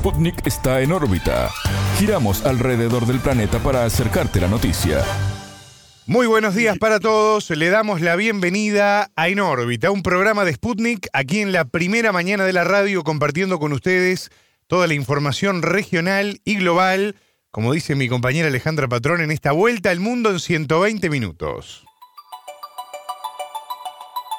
Sputnik está en órbita. Giramos alrededor del planeta para acercarte la noticia. Muy buenos días para todos. Le damos la bienvenida a En órbita, un programa de Sputnik aquí en la primera mañana de la radio compartiendo con ustedes toda la información regional y global, como dice mi compañera Alejandra Patrón, en esta vuelta al mundo en 120 minutos.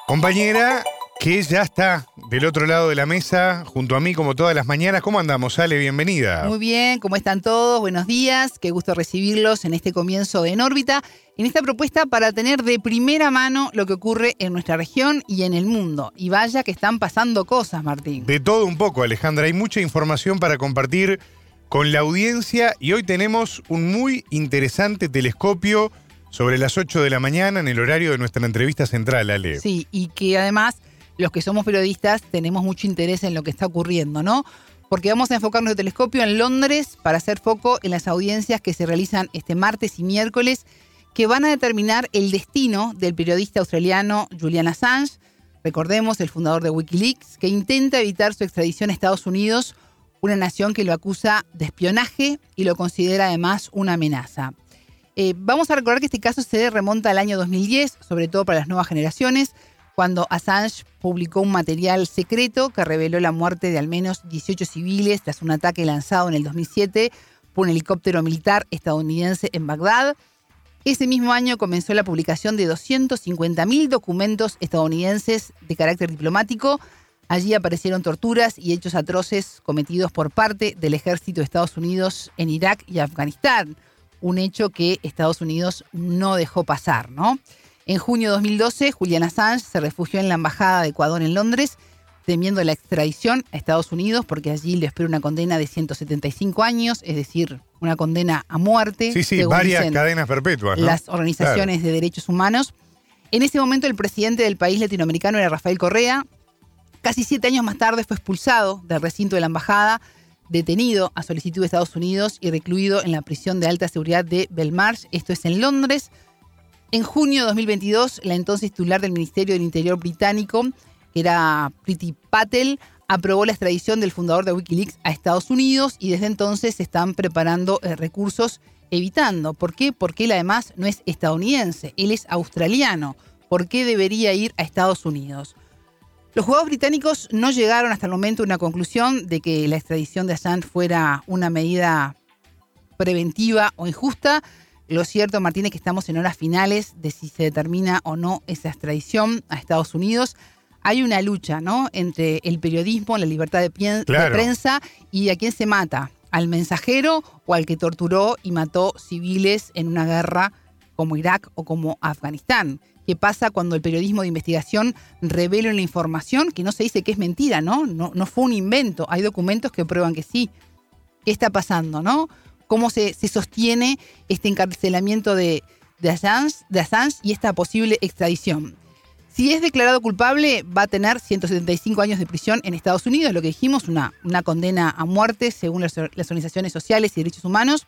Compañera, que ya está del otro lado de la mesa, junto a mí como todas las mañanas. ¿Cómo andamos, Ale? Bienvenida. Muy bien, ¿cómo están todos? Buenos días, qué gusto recibirlos en este comienzo de En órbita, en esta propuesta para tener de primera mano lo que ocurre en nuestra región y en el mundo. Y vaya que están pasando cosas, Martín. De todo un poco, Alejandra. Hay mucha información para compartir con la audiencia y hoy tenemos un muy interesante telescopio sobre las 8 de la mañana en el horario de nuestra entrevista central, Ale. Sí, y que además los que somos periodistas tenemos mucho interés en lo que está ocurriendo, ¿no? Porque vamos a enfocar nuestro telescopio en Londres para hacer foco en las audiencias que se realizan este martes y miércoles, que van a determinar el destino del periodista australiano Julian Assange, recordemos, el fundador de Wikileaks, que intenta evitar su extradición a Estados Unidos, una nación que lo acusa de espionaje y lo considera además una amenaza. Eh, vamos a recordar que este caso se remonta al año 2010, sobre todo para las nuevas generaciones, cuando Assange publicó un material secreto que reveló la muerte de al menos 18 civiles tras un ataque lanzado en el 2007 por un helicóptero militar estadounidense en Bagdad. Ese mismo año comenzó la publicación de 250.000 documentos estadounidenses de carácter diplomático. Allí aparecieron torturas y hechos atroces cometidos por parte del ejército de Estados Unidos en Irak y Afganistán, un hecho que Estados Unidos no dejó pasar, ¿no? En junio de 2012, Julian Assange se refugió en la Embajada de Ecuador en Londres, temiendo la extradición a Estados Unidos, porque allí le espera una condena de 175 años, es decir, una condena a muerte. Sí, sí, varias cadenas perpetuas. Las organizaciones de derechos humanos. En ese momento, el presidente del país latinoamericano era Rafael Correa. Casi siete años más tarde fue expulsado del recinto de la embajada, detenido a solicitud de Estados Unidos y recluido en la prisión de alta seguridad de Belmarsh. Esto es en Londres. En junio de 2022, la entonces titular del Ministerio del Interior británico, que era Priti Patel, aprobó la extradición del fundador de Wikileaks a Estados Unidos y desde entonces se están preparando eh, recursos evitando. ¿Por qué? Porque él además no es estadounidense, él es australiano. ¿Por qué debería ir a Estados Unidos? Los jugadores británicos no llegaron hasta el momento a una conclusión de que la extradición de Assange fuera una medida preventiva o injusta. Lo cierto, Martín, es que estamos en horas finales de si se determina o no esa extradición a Estados Unidos. Hay una lucha, ¿no? Entre el periodismo, la libertad de, prensa y a quién se mata, al mensajero o al que torturó y mató civiles en una guerra como Irak o como Afganistán. ¿Qué pasa cuando el periodismo de investigación revela una información que no se dice que es mentira, ¿no? No, no fue un invento. Hay documentos que prueban que sí. ¿Qué está pasando, no? Cómo se, sostiene este encarcelamiento de, de, Assange, y esta posible extradición. Si es declarado culpable, va a tener 175 años de prisión en Estados Unidos, lo que dijimos, una, una condena a muerte según las, organizaciones sociales y derechos humanos.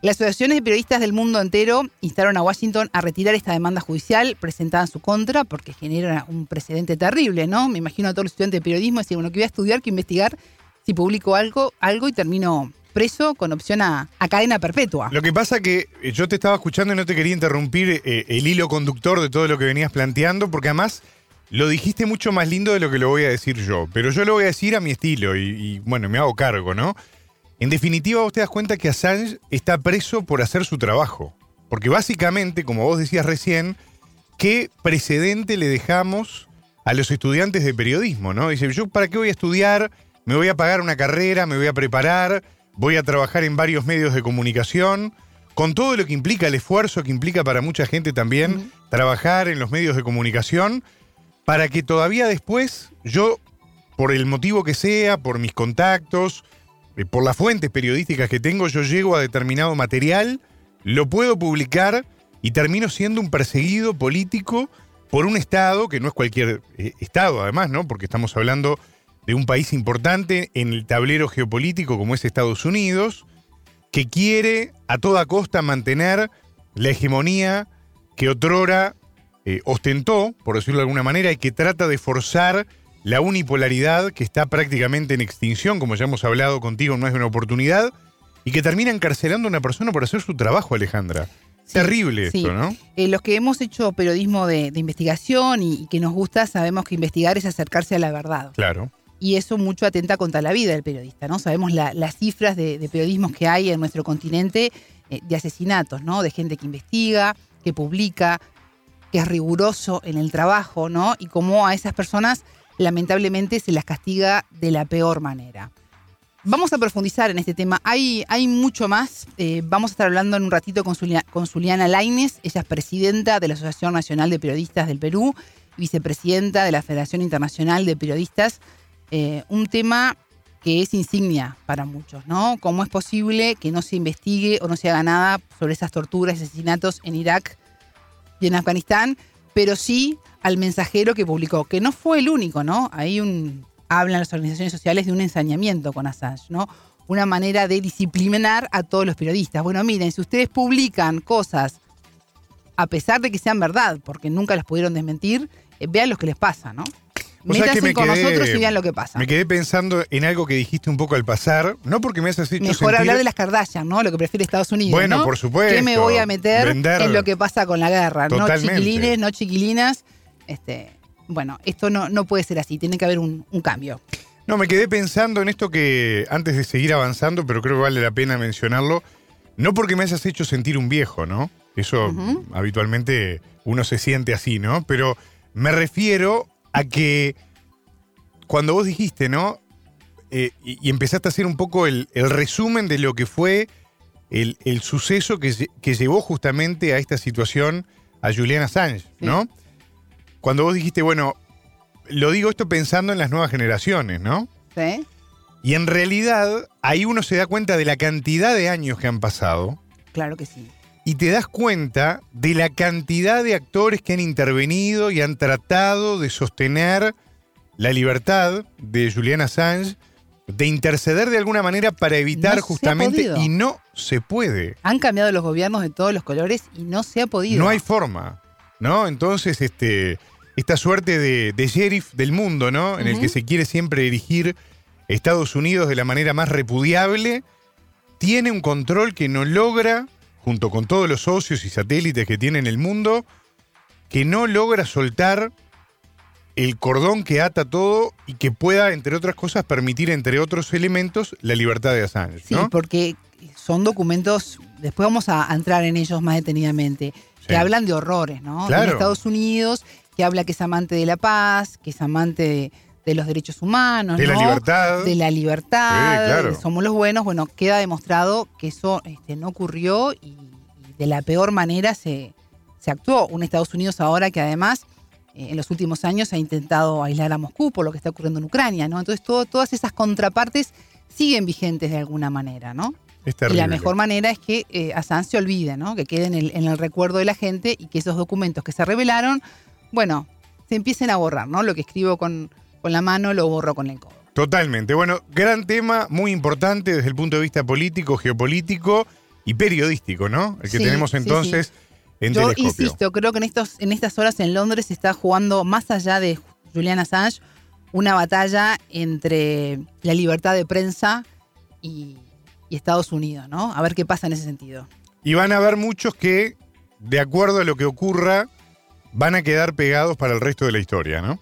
Las asociaciones de periodistas del mundo entero instaron a Washington a retirar esta demanda judicial presentada en su contra porque genera un precedente terrible, ¿no? Me imagino a todos los estudiantes de periodismo decir, bueno, que voy a estudiar, que investigar si publico algo, algo y termino preso con opción a, cadena perpetua. Lo que pasa que eh, yo te estaba escuchando y no te quería interrumpir eh, el hilo conductor de todo lo que venías planteando, porque además lo dijiste mucho más lindo de lo que lo voy a decir yo. Pero yo lo voy a decir a mi estilo y, bueno, me hago cargo, ¿no? En definitiva, vos te das cuenta que Assange está preso por hacer su trabajo. Porque básicamente, como vos decías recién, ¿qué precedente le dejamos a los estudiantes de periodismo, ¿no? Dice, yo para qué voy a estudiar, me voy a pagar una carrera, me voy a preparar, voy a trabajar en varios medios de comunicación, con todo lo que implica, el esfuerzo que implica para mucha gente también trabajar en los medios de comunicación, para que todavía después yo, por el motivo que sea, por mis contactos, eh, por las fuentes periodísticas que tengo, yo llego a determinado material, lo puedo publicar y termino siendo un perseguido político por un Estado, que no es cualquier eh, Estado además, ¿no? Porque estamos hablando de un país importante en el tablero geopolítico como es Estados Unidos, que quiere a toda costa mantener la hegemonía que otrora eh, ostentó, por decirlo de alguna manera, y que trata de forzar la unipolaridad que está prácticamente en extinción, como ya hemos hablado contigo en más de una oportunidad, y que termina encarcelando a una persona por hacer su trabajo, Alejandra. Sí, Terrible sí. esto, ¿no? Eh, los que hemos hecho periodismo de, de investigación y, y que nos gusta, sabemos que investigar es acercarse a la verdad. Claro. Y eso mucho atenta contra la vida del periodista, ¿no? Sabemos la- las cifras de, de periodismos que hay en nuestro continente eh, de asesinatos, ¿no? De gente que investiga, que publica, que es riguroso en el trabajo, ¿no? Y cómo a esas personas lamentablemente se las castiga de la peor manera. Vamos a profundizar en este tema. Hay, hay mucho más. Eh, vamos a estar hablando en un ratito con, Zulia- Laines. Ella es presidenta de la Asociación Nacional de Periodistas del Perú, vicepresidenta de la Federación Internacional de Periodistas. Eh, un tema que es insignia para muchos, ¿no? ¿Cómo es posible que no se investigue o no se haga nada sobre esas torturas y asesinatos en Irak y en Afganistán? Pero sí al mensajero que publicó, que no fue el único, ¿no? Un, hablan las organizaciones sociales de un ensañamiento con Assange, ¿no? Una manera de disciplinar a todos los periodistas. Bueno, miren, si ustedes publican cosas a pesar de que sean verdad, porque nunca las pudieron desmentir, eh, vean lo que les pasa, ¿no? Vos sabés que me con quedé- nosotros y vean lo que pasa. Me quedé pensando en algo que dijiste un poco al pasar, no porque me hayas hecho Mejor sentir... hablar de las Kardashian, ¿no? Lo que prefiere Estados Unidos. Bueno, ¿no? por supuesto. ¿Qué me voy a meter Vender. en lo que pasa con la guerra? Totalmente. No chiquilines, no chiquilinas. Este, bueno, esto no, no puede ser así, tiene que haber un, un cambio. No, me quedé pensando en esto que antes de seguir avanzando, pero creo que vale la pena mencionarlo, no porque me hayas hecho sentir un viejo, ¿no? Eso habitualmente uno se siente así, ¿no? Pero me refiero a que cuando vos dijiste, ¿no? Eh, y, y empezaste a hacer un poco el, el resumen de lo que fue el, el suceso que, que llevó justamente a esta situación a Julian Assange, ¿no? Cuando vos dijiste, bueno, lo digo esto pensando en las nuevas generaciones, ¿no? ¿Sí? Y en realidad ahí uno se da cuenta de la cantidad de años que han pasado Claro que sí. Y te das cuenta de la cantidad de actores que han intervenido y han tratado de sostener la libertad de Julian Assange, de interceder de alguna manera para evitar No justamente y no se puede. Han cambiado los gobiernos de todos los colores y no se ha podido. No hay forma, ¿no? Entonces, este, esta suerte de, de sheriff del mundo, ¿no? En el que se quiere siempre erigir Estados Unidos de la manera más repudiable, tiene un control que no logra, junto con todos los socios y satélites que tiene en el mundo, que no logra soltar el cordón que ata todo y que pueda, entre otras cosas, permitir, entre otros elementos, la libertad de Assange, Sí, ¿no? porque son documentos, después vamos a entrar en ellos más detenidamente, que hablan de horrores, ¿no? Claro. En Estados Unidos, que habla que es amante de la paz, que es amante de, de los derechos humanos, De la libertad. De la libertad, Sí, claro. de somos los buenos. Bueno, queda demostrado que eso este, no ocurrió y, y de la peor manera se, se actuó. Un Estados Unidos ahora que además eh, en los últimos años ha intentado aislar a Moscú por lo que está ocurriendo en Ucrania, ¿no? Entonces todo- todas esas contrapartes siguen vigentes de alguna manera, ¿no? Es Y la mejor manera es que eh, Assange se olvide, ¿no? Que quede en el, en el recuerdo de la gente y que esos documentos que se revelaron, bueno, se empiecen a borrar, ¿no? Lo que escribo con, con la mano lo borro con el codo. Totalmente. Bueno, gran tema, muy importante desde el punto de vista político, geopolítico y periodístico, ¿no? El que Sí, tenemos sí, entonces en Yo telescopio. insisto, creo que en, estos, en estas horas en Londres se está jugando, más allá de Julian Assange, una batalla entre la libertad de prensa y, y Estados Unidos, ¿no? A ver qué pasa en ese sentido. Y van a haber muchos que, de acuerdo a lo que ocurra, van a quedar pegados para el resto de la historia, ¿no?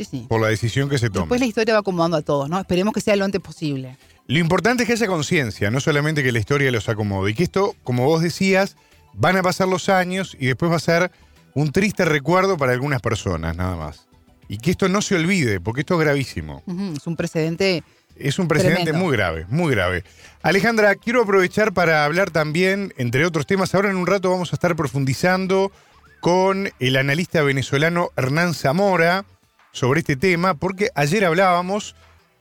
Sí, sí. Por la decisión que se tome. Después la historia va acomodando a todos, ¿no? Esperemos que sea lo antes posible. Lo importante es que haya conciencia, no solamente que la historia los acomode. Y que esto, como vos decías, van a pasar los años y después va a ser un triste recuerdo para algunas personas, nada más. Y que esto no se olvide, porque esto es gravísimo. Es un precedente. Es un precedente Tremendo. muy grave, muy grave. Alejandra, quiero aprovechar para hablar también, entre otros temas, ahora en un rato vamos a estar profundizando con el analista venezolano Hernán Zamora sobre este tema, porque ayer hablábamos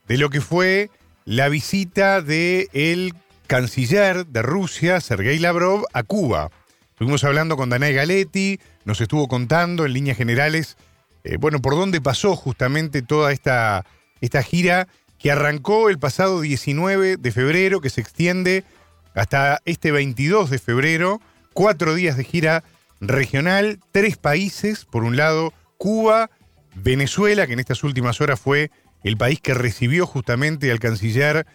de lo que fue la visita del canciller de Rusia, Sergei Lavrov, a Cuba. Estuvimos hablando con Danay Galetti, nos estuvo contando en líneas generales, eh, bueno, por dónde pasó justamente toda esta, esta gira que arrancó el pasado 19 de febrero, que se extiende hasta este 22 de febrero, cuatro días de gira regional, tres países, por un lado Cuba, Venezuela, que en estas últimas horas fue el país que recibió justamente al canciller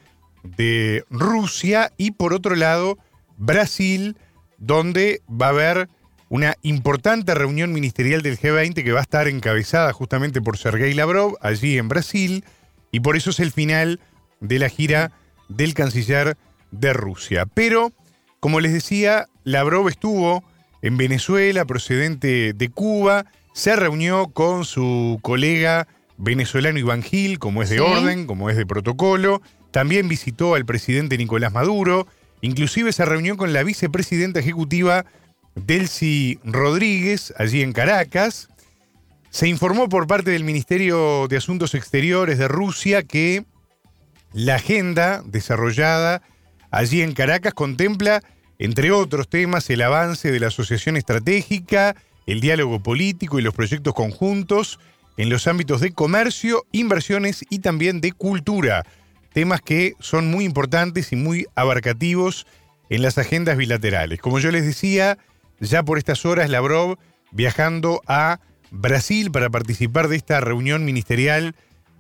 de Rusia, y por otro lado, Brasil, donde va a haber una importante reunión ministerial del G20 que va a estar encabezada justamente por Sergei Lavrov allí en Brasil, y por eso es el final de la gira del canciller de Rusia. Pero, como les decía, Lavrov estuvo en Venezuela, procedente de Cuba, se reunió con su colega venezolano Iván Gil, como es de orden, como es de protocolo, también visitó al presidente Nicolás Maduro, inclusive se reunió con la vicepresidenta ejecutiva Delcy Rodríguez, allí en Caracas. Se informó por parte del Ministerio de Asuntos Exteriores de Rusia que la agenda desarrollada allí en Caracas contempla, entre otros temas, el avance de la asociación estratégica, el diálogo político y los proyectos conjuntos en los ámbitos de comercio, inversiones y también de cultura, temas que son muy importantes y muy abarcativos en las agendas bilaterales. Como yo les decía, ya por estas horas Lavrov viajando a Brasil para participar de esta reunión ministerial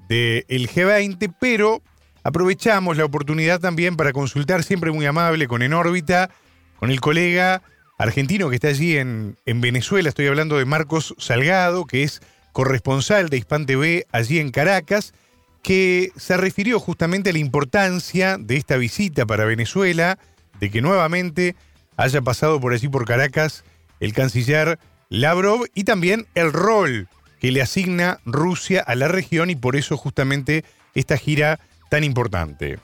del G20, pero aprovechamos la oportunidad también para consultar, siempre muy amable, con En órbita, con el colega argentino que está allí en, en Venezuela, estoy hablando de Marcos Salgado, que es corresponsal de Hispan TV allí en Caracas, que se refirió justamente a la importancia de esta visita para Venezuela, de que nuevamente haya pasado por allí por Caracas el canciller Lavrov y también el rol que le asigna Rusia a la región y por eso justamente esta gira tan importante.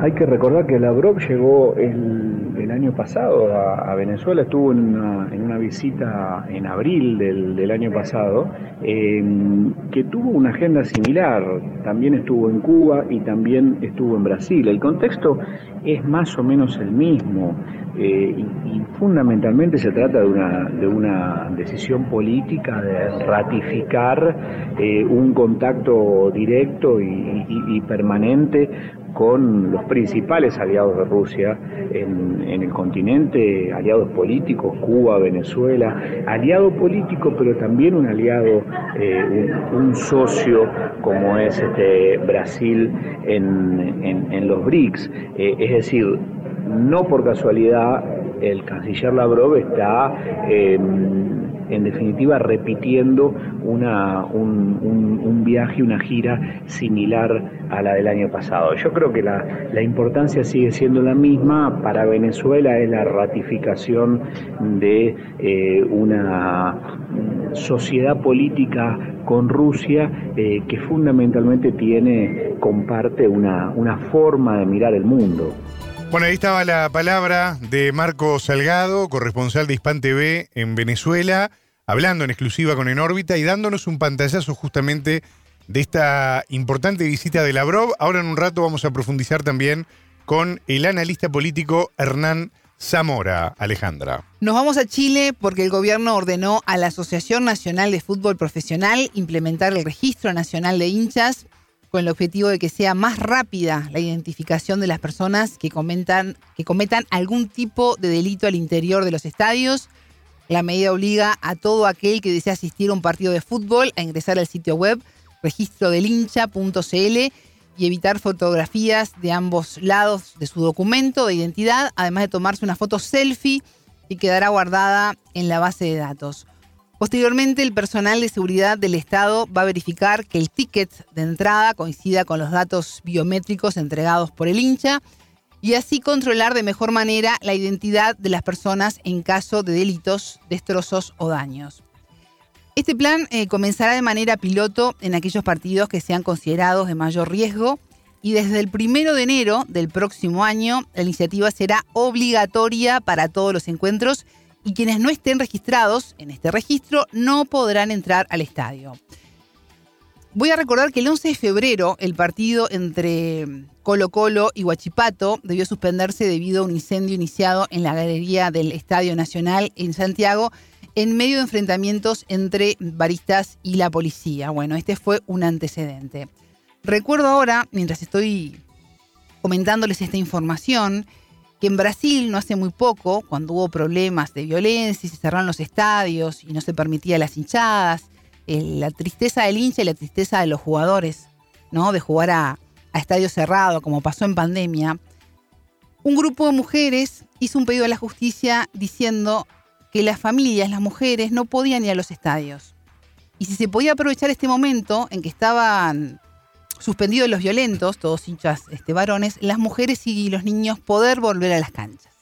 Hay que recordar que Lavrov llegó el, año pasado a, Venezuela, estuvo en una, visita en abril del, año pasado, em, que tuvo una agenda similar, también estuvo en Cuba y también estuvo en Brasil. El contexto es más o menos el mismo. Eh, y, fundamentalmente se trata de una, de una decisión política de ratificar eh, un contacto directo y, permanente con los principales aliados de Rusia en, el continente, aliados políticos, Cuba, Venezuela, aliado político, pero también un aliado, eh, un, socio como es este Brasil en, los BRICS. es decir, no por casualidad el canciller Lavrov está em, en definitiva repitiendo una, un, viaje, una gira similar a la del año pasado. Yo creo que la, importancia sigue siendo la misma. Para Venezuela es la ratificación de eh, una sociedad política con Rusia eh, que fundamentalmente tiene, comparte una, una forma de mirar el mundo. Bueno, ahí estaba la palabra de Marco Salgado, corresponsal de Hispan TV en Venezuela, hablando en exclusiva con En órbita y dándonos un pantallazo justamente de esta importante visita de Lavrov. Ahora en un rato vamos a profundizar también con el analista político Hernán Zamora, Alejandra. Nos vamos a Chile porque el gobierno ordenó a la Asociación Nacional de Fútbol Profesional implementar el Registro Nacional de Hinchas con el objetivo de que sea más rápida la identificación de las personas que, comentan, que cometan algún tipo de delito al interior de los estadios. La medida obliga a todo aquel que desea asistir a un partido de fútbol a ingresar al sitio web registrodelincha.cl y evitar fotografías de ambos lados de su documento de identidad, además de tomarse una foto selfie y quedará guardada en la base de datos. Posteriormente, el personal de seguridad del Estado va a verificar que el ticket de entrada coincida con los datos biométricos entregados por el hincha y así controlar de mejor manera la identidad de las personas en caso de delitos, destrozos o daños. Este plan eh, comenzará de manera piloto en aquellos partidos que sean considerados de mayor riesgo y desde el primero de enero del próximo año la iniciativa será obligatoria para todos los encuentros y quienes no estén registrados en este registro no podrán entrar al estadio. Voy a recordar que el 11 de febrero el partido entre Colo Colo y Huachipato debió suspenderse debido a un incendio iniciado en la galería del Estadio Nacional en Santiago en medio de enfrentamientos entre baristas y la policía. Bueno, este fue un antecedente. Recuerdo ahora, mientras estoy comentándoles esta información, que en Brasil no hace muy poco, cuando hubo problemas de violencia y se cerraron los estadios y no se permitía las hinchadas la tristeza del hincha y la tristeza de los jugadores, ¿no? De jugar a, a estadio cerrado, como pasó en pandemia. Un grupo de mujeres hizo un pedido a la justicia diciendo que las familias, las mujeres, no podían ir a los estadios. Y si se podía aprovechar este momento en que estaban suspendidos los violentos, todos hinchas este, varones, las mujeres y los niños poder volver a las canchas.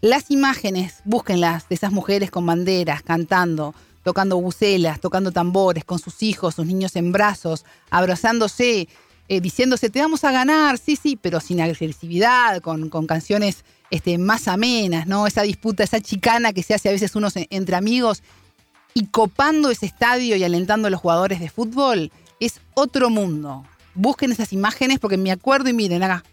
Las imágenes, búsquenlas, de esas mujeres con banderas, cantando, tocando bucelas, tocando tambores, con sus hijos, sus niños en brazos, abrazándose, eh, diciéndose, te vamos a ganar, sí, sí, pero sin agresividad, con, con canciones este, más amenas, ¿no? Esa disputa, esa chicana que se hace a veces unos entre amigos y copando ese estadio y alentando a los jugadores de fútbol, es otro mundo. Busquen esas imágenes porque me acuerdo y miren acá.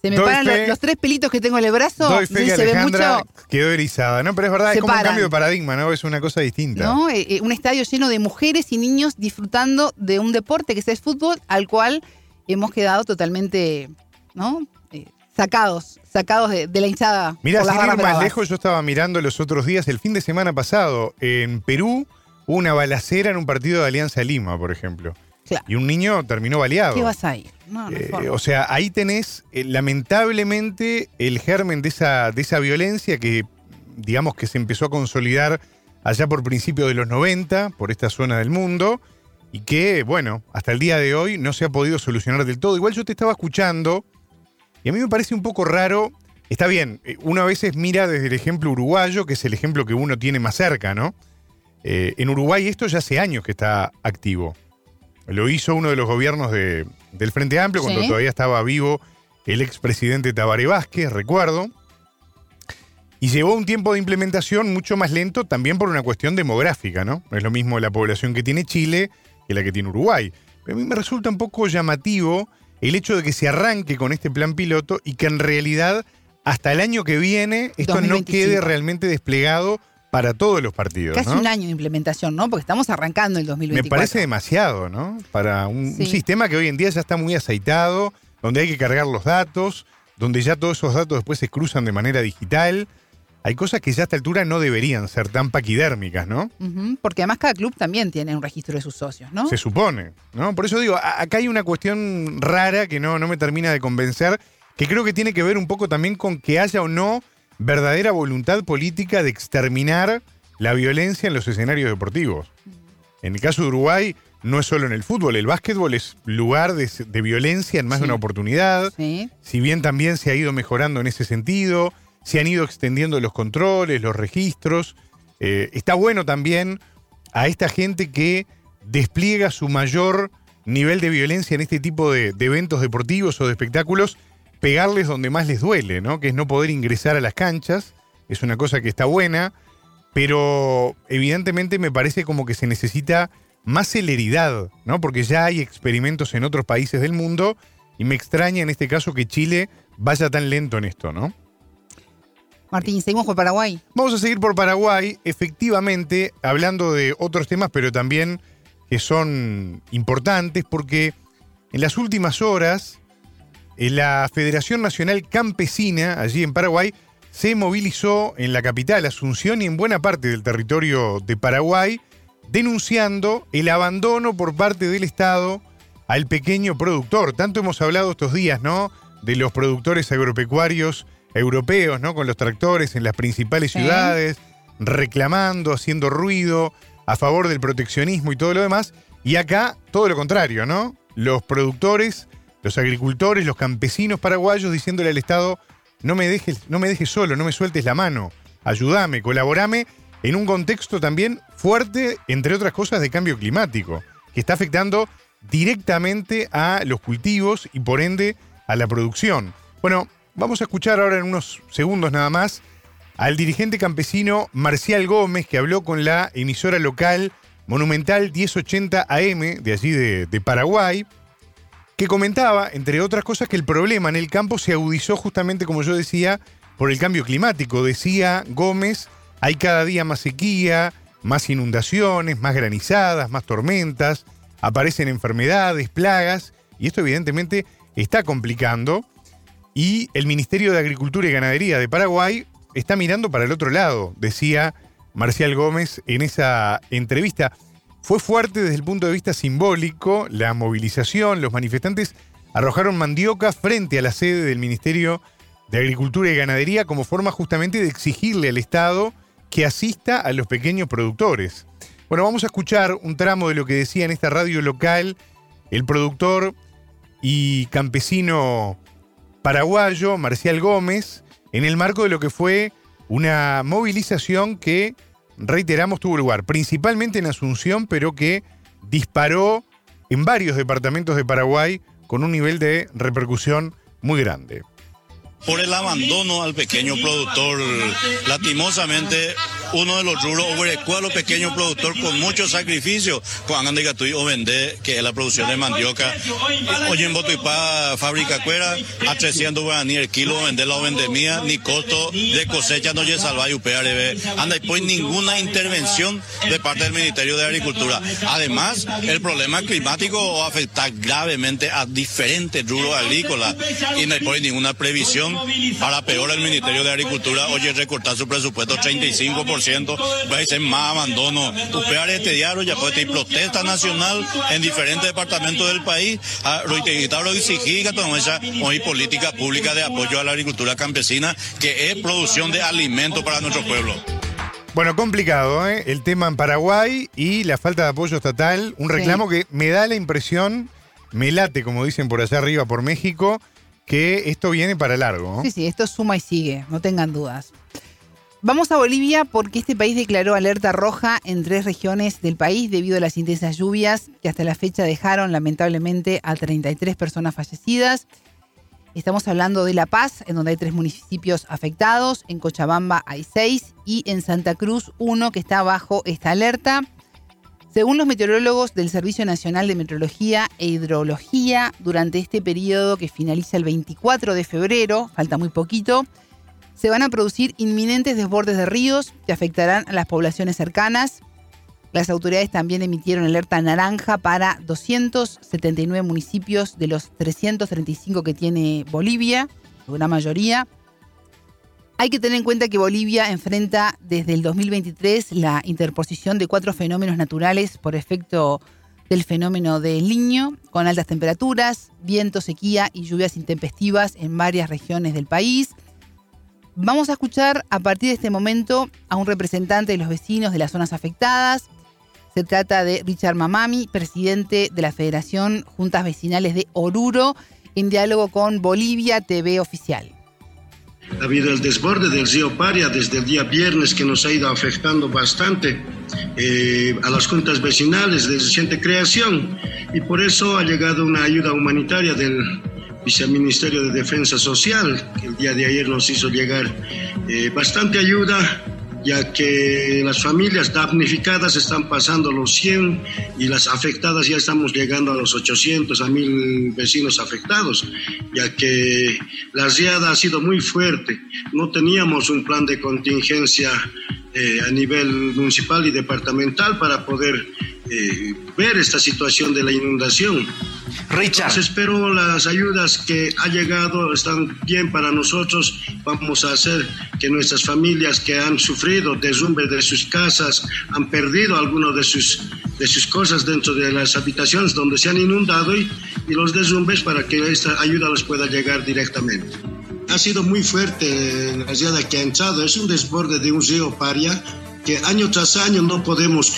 Se me Doy paran fe. los, los tres pelitos que tengo en el brazo. Doy fe que si se ve mucho. quedó erizada, ¿no? Pero es verdad, es como un cambio de paradigma, ¿no? Es una cosa distinta. ¿no? Eh, eh, un estadio lleno de mujeres y niños disfrutando de un deporte que es el fútbol, al cual hemos quedado totalmente, ¿no? Eh, sacados, sacados de, de la hinchada. Mira, sin ir más bravas. lejos, yo estaba mirando los otros días, el fin de semana pasado, en Perú, hubo una balacera en un partido de Alianza Lima, por ejemplo. Claro. Y un niño terminó baleado. ¿Qué vas a ir? No, no hay Eh, o sea, ahí tenés eh, lamentablemente el germen de esa, de esa violencia que digamos que se empezó a consolidar allá por principios de los 90, por esta zona del mundo, y que, bueno, hasta el día de hoy no se ha podido solucionar del todo. Igual yo te estaba escuchando, y a mí me parece un poco raro, está bien, eh, uno a veces mira desde el ejemplo uruguayo, que es el ejemplo que uno tiene más cerca, ¿no? Eh, en Uruguay esto ya hace años que está activo. Lo hizo uno de los gobiernos de- del Frente Amplio cuando Sí. todavía estaba vivo el expresidente Tabaré Vázquez, recuerdo. Y llevó un tiempo de implementación mucho más lento también por una cuestión demográfica, ¿no? No es lo mismo la población que tiene Chile que la que tiene Uruguay. Pero a mí me resulta un poco llamativo el hecho de que se arranque con este plan piloto y que en realidad hasta el año que viene esto no 2025. quede realmente desplegado para todos los partidos. Casi ¿no? un año de implementación, ¿no? Porque estamos arrancando el Me 2024. parece demasiado, ¿no? Para un, sistema que hoy en día ya está muy aceitado, donde hay que cargar los datos, donde ya todos esos datos después se cruzan de manera digital. Hay cosas que ya a esta altura no deberían ser tan paquidérmicas, ¿no? Porque además cada club también tiene un registro de sus socios, ¿no? Se supone, ¿no? Por eso digo, acá hay una cuestión rara que no, no me termina de convencer, que creo que tiene que ver un poco también con que haya o no verdadera voluntad política de exterminar la violencia en los escenarios deportivos. En el caso de Uruguay, no es solo en el fútbol, el básquetbol es lugar de, de violencia en más de una oportunidad, Sí. si bien también se ha ido mejorando en ese sentido, se han ido extendiendo los controles, los registros. Eh, está bueno también a esta gente que despliega su mayor nivel de violencia en este tipo de, de eventos deportivos o de espectáculos, pegarles donde más les duele, ¿no? Que es no poder ingresar a las canchas. Es una cosa que está buena, pero evidentemente me parece como que se necesita más celeridad, ¿no? Porque ya hay experimentos en otros países del mundo y me extraña en este caso que Chile vaya tan lento en esto, ¿no? Martín, seguimos por Paraguay. Vamos a seguir por Paraguay, efectivamente, hablando de otros temas, pero también que son importantes, porque en las últimas horas la Federación Nacional Campesina, allí en Paraguay, se movilizó en la capital, Asunción, y en buena parte del territorio de Paraguay, denunciando el abandono por parte del Estado al pequeño productor. Tanto hemos hablado estos días, ¿no? De los productores agropecuarios europeos, ¿no? Con los tractores en las principales Sí. ciudades, reclamando, haciendo ruido, a favor del proteccionismo y todo lo demás. Y acá, todo lo contrario, ¿no? Los productores, los agricultores, los campesinos paraguayos diciéndole al Estado, no me dejes, no me dejes solo, no me sueltes la mano, ayúdame, colaborame, en un contexto también fuerte, entre otras cosas, de cambio climático, que está afectando directamente a los cultivos y por ende a la producción. Bueno, vamos a escuchar ahora en unos segundos nada más al dirigente campesino Marcial Gómez, que habló con la emisora local Monumental 1080 AM, de allí de, de Paraguay, que comentaba, entre otras cosas, que el problema en el campo se agudizó justamente, como yo decía, por el cambio climático. Decía Gómez, hay cada día más sequía, más inundaciones, más granizadas, más tormentas, aparecen enfermedades, plagas, y esto evidentemente está complicando. Y el Ministerio de Agricultura y Ganadería de Paraguay está mirando para el otro lado, decía Marcial Gómez en esa entrevista. Fue fuerte desde el punto de vista simbólico, la movilización, los manifestantes arrojaron mandioca frente a la sede del Ministerio de Agricultura y Ganadería como forma justamente de exigirle al Estado que asista a los pequeños productores. Bueno, vamos a escuchar un tramo de lo que decía en esta radio local el productor y campesino paraguayo Marcial Gómez en el marco de lo que fue una movilización que, reiteramos, tuvo lugar principalmente en Asunción, pero que disparó en varios departamentos de Paraguay con un nivel de repercusión muy grande por el abandono al pequeño productor. Lastimosamente, uno de los rubros a los pequeños productores con mucho sacrificio, cuando de Gatuy o vende, que es la producción de mandioca. Hoy en Botuipá, fábrica cuera, a 300 guaraní el kilo, vender la vendemía, ni costo de cosecha no salva y UPRB. Anda, y pues ninguna intervención de parte del Ministerio de Agricultura. Además, el problema climático afecta gravemente a diferentes rubros agrícolas y no hay pues ninguna previsión para peor el Ministerio de Agricultura. Oye, recortar su presupuesto 35% va a ser más abandono. Upear este diario ya puede tener protesta nacional en diferentes departamentos del país. A lo exigir que hoy política pública de apoyo a la agricultura campesina, que es producción de alimentos para nuestro pueblo. Bueno, complicado, ¿eh? El tema en Paraguay y la falta de apoyo estatal. Un reclamo que me da la impresión, me late, como dicen por allá arriba, por México, que esto viene para largo. Sí, sí, esto suma y sigue, no tengan dudas. Vamos a Bolivia porque este país declaró alerta roja en tres regiones del país debido a las intensas lluvias que hasta la fecha dejaron lamentablemente a 33 personas fallecidas. Estamos hablando de La Paz, en donde hay tres municipios afectados, en Cochabamba hay seis y en Santa Cruz uno que está bajo esta alerta. Según los meteorólogos del Servicio Nacional de Meteorología e Hidrología, durante este periodo que finaliza el 24 de febrero, falta muy poquito, se van a producir inminentes desbordes de ríos que afectarán a las poblaciones cercanas. Las autoridades también emitieron alerta naranja para 279 municipios de los 335 que tiene Bolivia, una mayoría. Hay que tener en cuenta que Bolivia enfrenta desde el 2023 la interposición de cuatro fenómenos naturales por efecto del fenómeno del niño, con altas temperaturas, viento, sequía y lluvias intempestivas en varias regiones del país. Vamos a escuchar a partir de este momento a un representante de los vecinos de las zonas afectadas. Se trata de Richard Mamami, presidente de la Federación Juntas Vecinales de Oruro, en diálogo con Bolivia TV Oficial. Ha habido el desborde del río Paria desde el día viernes que nos ha ido afectando bastante eh, a las juntas vecinales de reciente creación y por eso ha llegado una ayuda humanitaria del Viceministerio de Defensa Social, que el día de ayer nos hizo llegar eh, bastante ayuda, ya que las familias damnificadas están pasando los 100 y las afectadas ya estamos llegando a los 800, a 1000 vecinos afectados, ya que la riada ha sido muy fuerte. No teníamos un plan de contingencia eh, a nivel municipal y departamental para poder eh, ver esta situación de la inundación. Richard. espero las ayudas que ha llegado están bien para nosotros. Vamos a hacer que nuestras familias que han sufrido derrumbes de sus casas, han perdido algunas de sus, de sus cosas dentro de las habitaciones donde se han inundado y, y los derrumbes para que esta ayuda les pueda llegar directamente. Ha sido muy fuerte la llada que ha entrado. Es un desborde de un río Paria que año tras año no podemos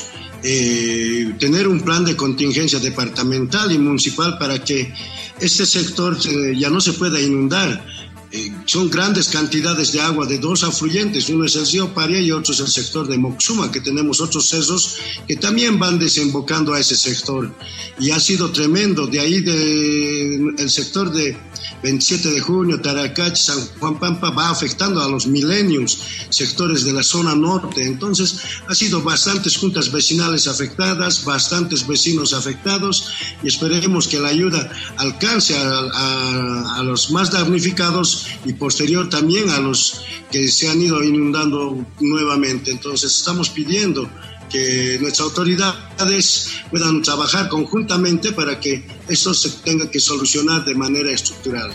eh, tener un plan de contingencia departamental y municipal para que este sector eh, ya no se pueda inundar. Eh, son grandes cantidades de agua de dos afluentes, uno es el río Paria y otro es el sector de Moxuma, que tenemos otros cerros que también van desembocando a ese sector. Y ha sido tremendo, de ahí de, el sector de 27 de junio, Taracach, San Juan Pampa va afectando a los milenios, sectores de la zona norte. Entonces, ha sido bastantes juntas vecinales afectadas, bastantes vecinos afectados y esperemos que la ayuda alcance a, a los más damnificados y posterior también a los que se han ido inundando nuevamente. Entonces, estamos pidiendo que nuestras autoridades puedan trabajar conjuntamente para que esto se tenga que solucionar de manera estructural.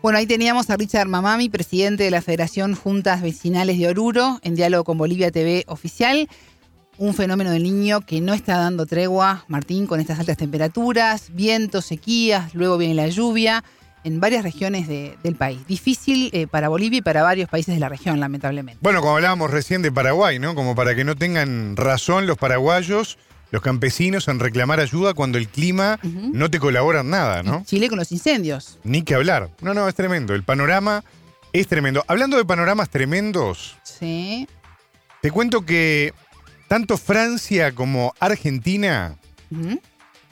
Bueno, ahí teníamos a Richard Mamami, presidente de la Federación Juntas Vecinales de Oruro, en diálogo con Bolivia TV Oficial. un fenómeno del niño que no está dando tregua, Martín, con estas altas temperaturas, vientos, sequías, luego viene la lluvia en varias regiones de- del país. Difícil eh, para Bolivia y para varios países de la región, lamentablemente. Bueno, como hablábamos recién de Paraguay, ¿no? Como para que no tengan razón los paraguayos, los campesinos en reclamar ayuda cuando el clima no te colabora en nada, ¿no? Chile con los incendios. Ni que hablar. No, no, es tremendo. El panorama es tremendo. Hablando de panoramas tremendos, Sí. te cuento que tanto Francia como Argentina,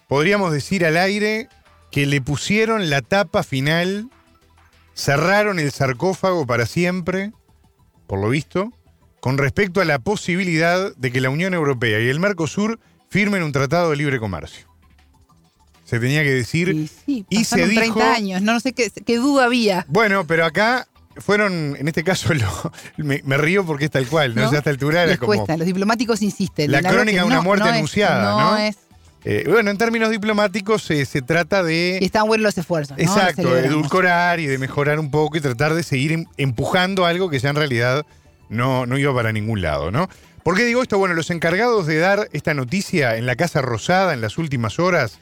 podríamos decir al aire que le pusieron la tapa final, cerraron el sarcófago para siempre, por lo visto, con respecto a la posibilidad de que la Unión Europea y el Mercosur firmen un tratado de libre comercio. Se tenía que decir... Y sí, y se pasaron 30 dijo- años, no, no sé qué, qué duda había. Bueno, pero acá fueron, en este caso, lo- me, me río porque es tal cual, ¿no? ¿no? O sea, a esta altura era Les como... cuesta, los diplomáticos insisten. La crónica de una no- muerte no es- anunciada, ¿no? es- eh, bueno, en términos diplomáticos eh, se trata de... y están buenos los esfuerzos. Exacto, de edulcorar y de mejorar un poco y tratar de seguir em- empujando algo que ya en realidad no, no iba para ningún lado, ¿no? ¿Por qué digo esto? Bueno, los encargados de dar esta noticia en la Casa Rosada en las últimas horas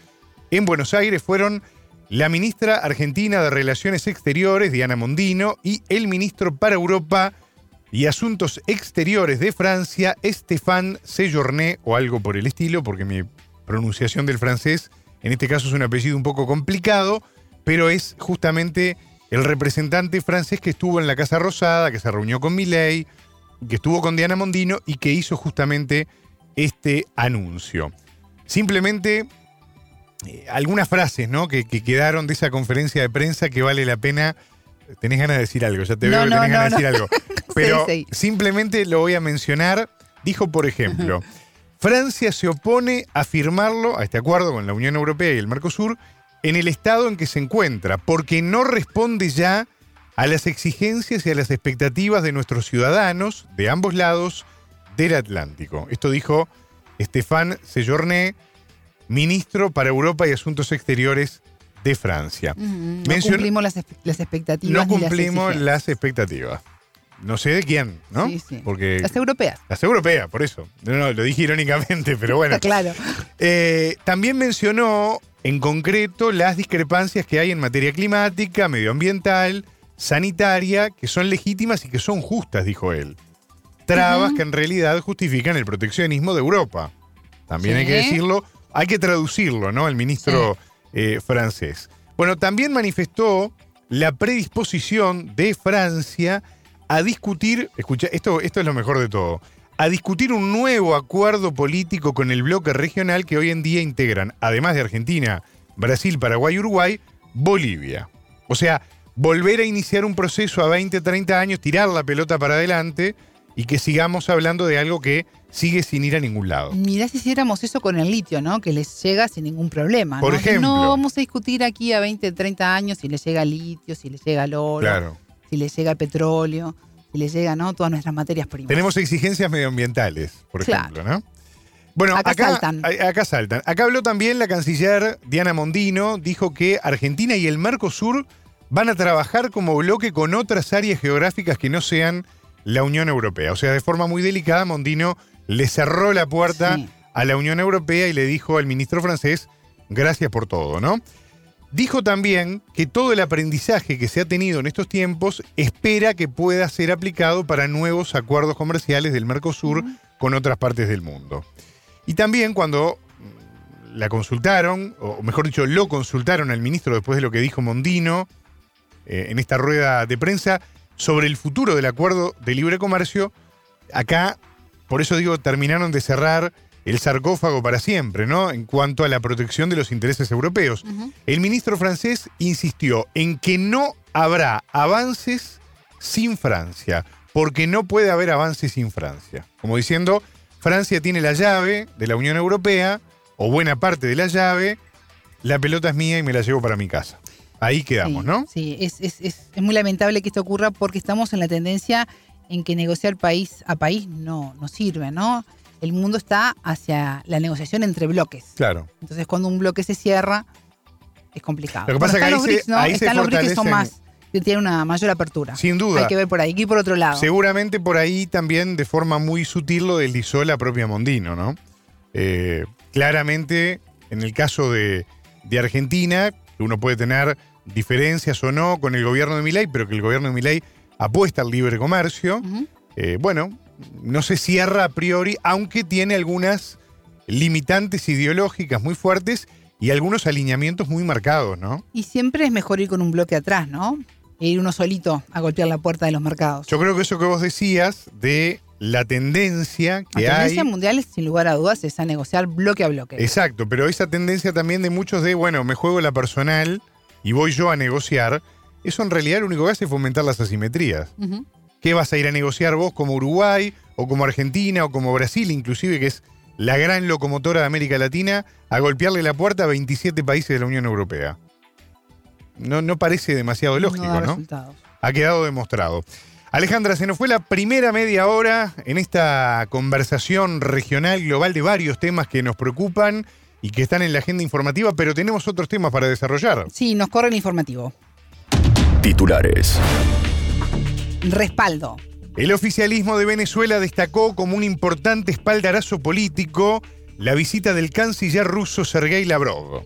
en Buenos Aires fueron la ministra argentina de Relaciones Exteriores, Diana Mondino, y el ministro para Europa y Asuntos Exteriores de Francia, Stéphane Sejourné, o algo por el estilo, porque mi pronunciación del francés en este caso es un apellido un poco complicado, pero es justamente el representante francés que estuvo en la Casa Rosada, que se reunió con Milei, que estuvo con Diana Mondino y que hizo justamente este anuncio. Simplemente eh, algunas frases ¿no? que, que quedaron de esa conferencia de prensa que vale la pena. Tenés ganas de decir algo, ya te No, veo que no, tenés no, ganas de decir algo. Pero Sí, sí. simplemente lo voy a mencionar. Dijo, por ejemplo, Francia se opone a firmarlo, a este acuerdo con la Unión Europea y el Mercosur, en el estado en que se encuentra, porque no responde ya a las exigencias y a las expectativas de nuestros ciudadanos de ambos lados del Atlántico. Esto dijo Stéphane Sejourné, ministro para Europa y Asuntos Exteriores de Francia. No cumplimos las, expectativas. No las cumplimos las expectativas. No sé de quién, ¿no? Sí, sí. Porque Las europeas. las europeas, por eso. No, no, lo dije irónicamente, pero bueno. Está claro. Eh, también mencionó en concreto las discrepancias que hay en materia climática, medioambiental, sanitaria, que son legítimas y que son justas, dijo él. Trabas que en realidad justifican el proteccionismo de Europa. También hay que decirlo, hay que traducirlo, ¿no? El ministro eh, francés. Bueno, también manifestó la predisposición de Francia a discutir, escucha, esto, esto es lo mejor de todo, a discutir un nuevo acuerdo político con el bloque regional que hoy en día integran, además de Argentina, Brasil, Paraguay, Uruguay, Bolivia. O sea, volver a iniciar un proceso a 20, 30 años, tirar la pelota para adelante y que sigamos hablando de algo que sigue sin ir a ningún lado. Mirá si hiciéramos eso con el litio, ¿no? Que les llega sin ningún problema. Por ejemplo. No vamos a discutir aquí a 20, 30 años si les llega litio, si les llega el oro, Claro. Si les llega el petróleo, si les llega, ¿no? Todas nuestras materias primas. Tenemos exigencias medioambientales, por Claro. ejemplo, ¿no? Bueno, Acá acá, saltan. acá saltan. Acá habló también la canciller Diana Mondino, dijo que Argentina y el Mercosur van a trabajar como bloque con otras áreas geográficas que no sean la Unión Europea. O sea, de forma muy delicada, Mondino le cerró la puerta Sí. a la Unión Europea y le dijo al ministro francés, gracias por todo, ¿no? Dijo también que todo el aprendizaje que se ha tenido en estos tiempos espera que pueda ser aplicado para nuevos acuerdos comerciales del Mercosur con otras partes del mundo. Y también cuando la consultaron, o mejor dicho, lo consultaron al ministro después de lo que dijo Mondino eh, en esta rueda de prensa sobre el futuro del acuerdo de libre comercio, acá, por eso digo, terminaron de cerrar el sarcófago para siempre, ¿no? En cuanto a la protección de los intereses europeos. El ministro francés insistió en que no habrá avances sin Francia, porque no puede haber avances sin Francia. Como diciendo, Francia tiene la llave de la Unión Europea, o buena parte de la llave, la pelota es mía y me la llevo para mi casa. Ahí quedamos, sí, ¿no? Sí, es, es- es- es muy lamentable que esto ocurra porque estamos en la tendencia en que negociar país a país no, no sirve, ¿no? El mundo está hacia la negociación entre bloques. Claro. Entonces, cuando un bloque se cierra, es complicado. Lo que pasa están que los se- ¿no? ahí se Están los BRICS que son más, que tiene una mayor apertura. Sin duda. Hay que ver por ahí, ir por otro lado. Seguramente por ahí también de forma muy sutil lo deslizó la propia Mondino, ¿no? Eh, claramente, en el caso de, de Argentina, uno puede tener diferencias o no con el gobierno de Milei, pero que el gobierno de Milei apuesta al libre comercio. Eh, bueno, no se cierra a priori, aunque tiene algunas limitantes ideológicas muy fuertes y algunos alineamientos muy marcados, ¿no? Y siempre es mejor ir con un bloque atrás, ¿no? E ir uno solito a golpear la puerta de los mercados. Yo creo que eso que vos decías de la tendencia que la tendencia hay. mundial, sin lugar a dudas, es a negociar bloque a bloque. Exacto, pero esa tendencia también de muchos de, bueno, me juego la personal y voy yo a negociar, eso en realidad lo único que hace es fomentar las asimetrías. ¿Qué vas a ir a negociar vos como Uruguay o como Argentina o como Brasil, inclusive que es la gran locomotora de América Latina, a golpearle la puerta a 27 países de la Unión Europea? No, no parece demasiado lógico, no da ¿no? Ha quedado demostrado. Alejandra, se nos fue la primera media hora en esta conversación regional global de varios temas que nos preocupan y que están en la agenda informativa, pero tenemos otros temas para desarrollar. Sí, nos corre el informativo. Titulares. Respaldo. El oficialismo de Venezuela destacó como un importante espaldarazo político la visita del canciller ruso Sergei Lavrov.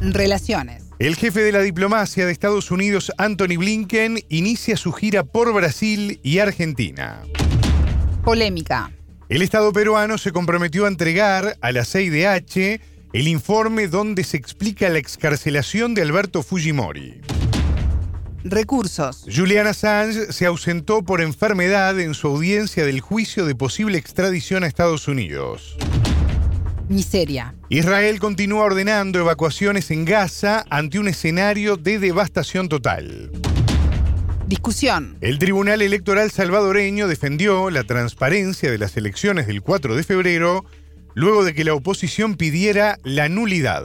Relaciones. El jefe de la diplomacia de Estados Unidos, Anthony Blinken, inicia su gira por Brasil y Argentina. Polémica. El Estado peruano se comprometió a entregar a la CIDH el informe donde se explica la excarcelación de Alberto Fujimori. Recursos. Julian Assange se ausentó por enfermedad en su audiencia del juicio de posible extradición a Estados Unidos. Miseria. Israel continúa ordenando evacuaciones en Gaza ante un escenario de devastación total. Discusión. El Tribunal Electoral salvadoreño defendió la transparencia de las elecciones del 4 de febrero luego de que la oposición pidiera la nulidad.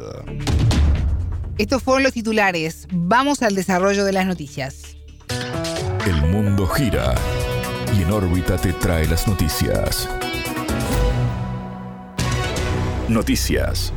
Estos fueron los titulares. Vamos al desarrollo de las noticias. El mundo gira y en órbita te trae las noticias. Noticias.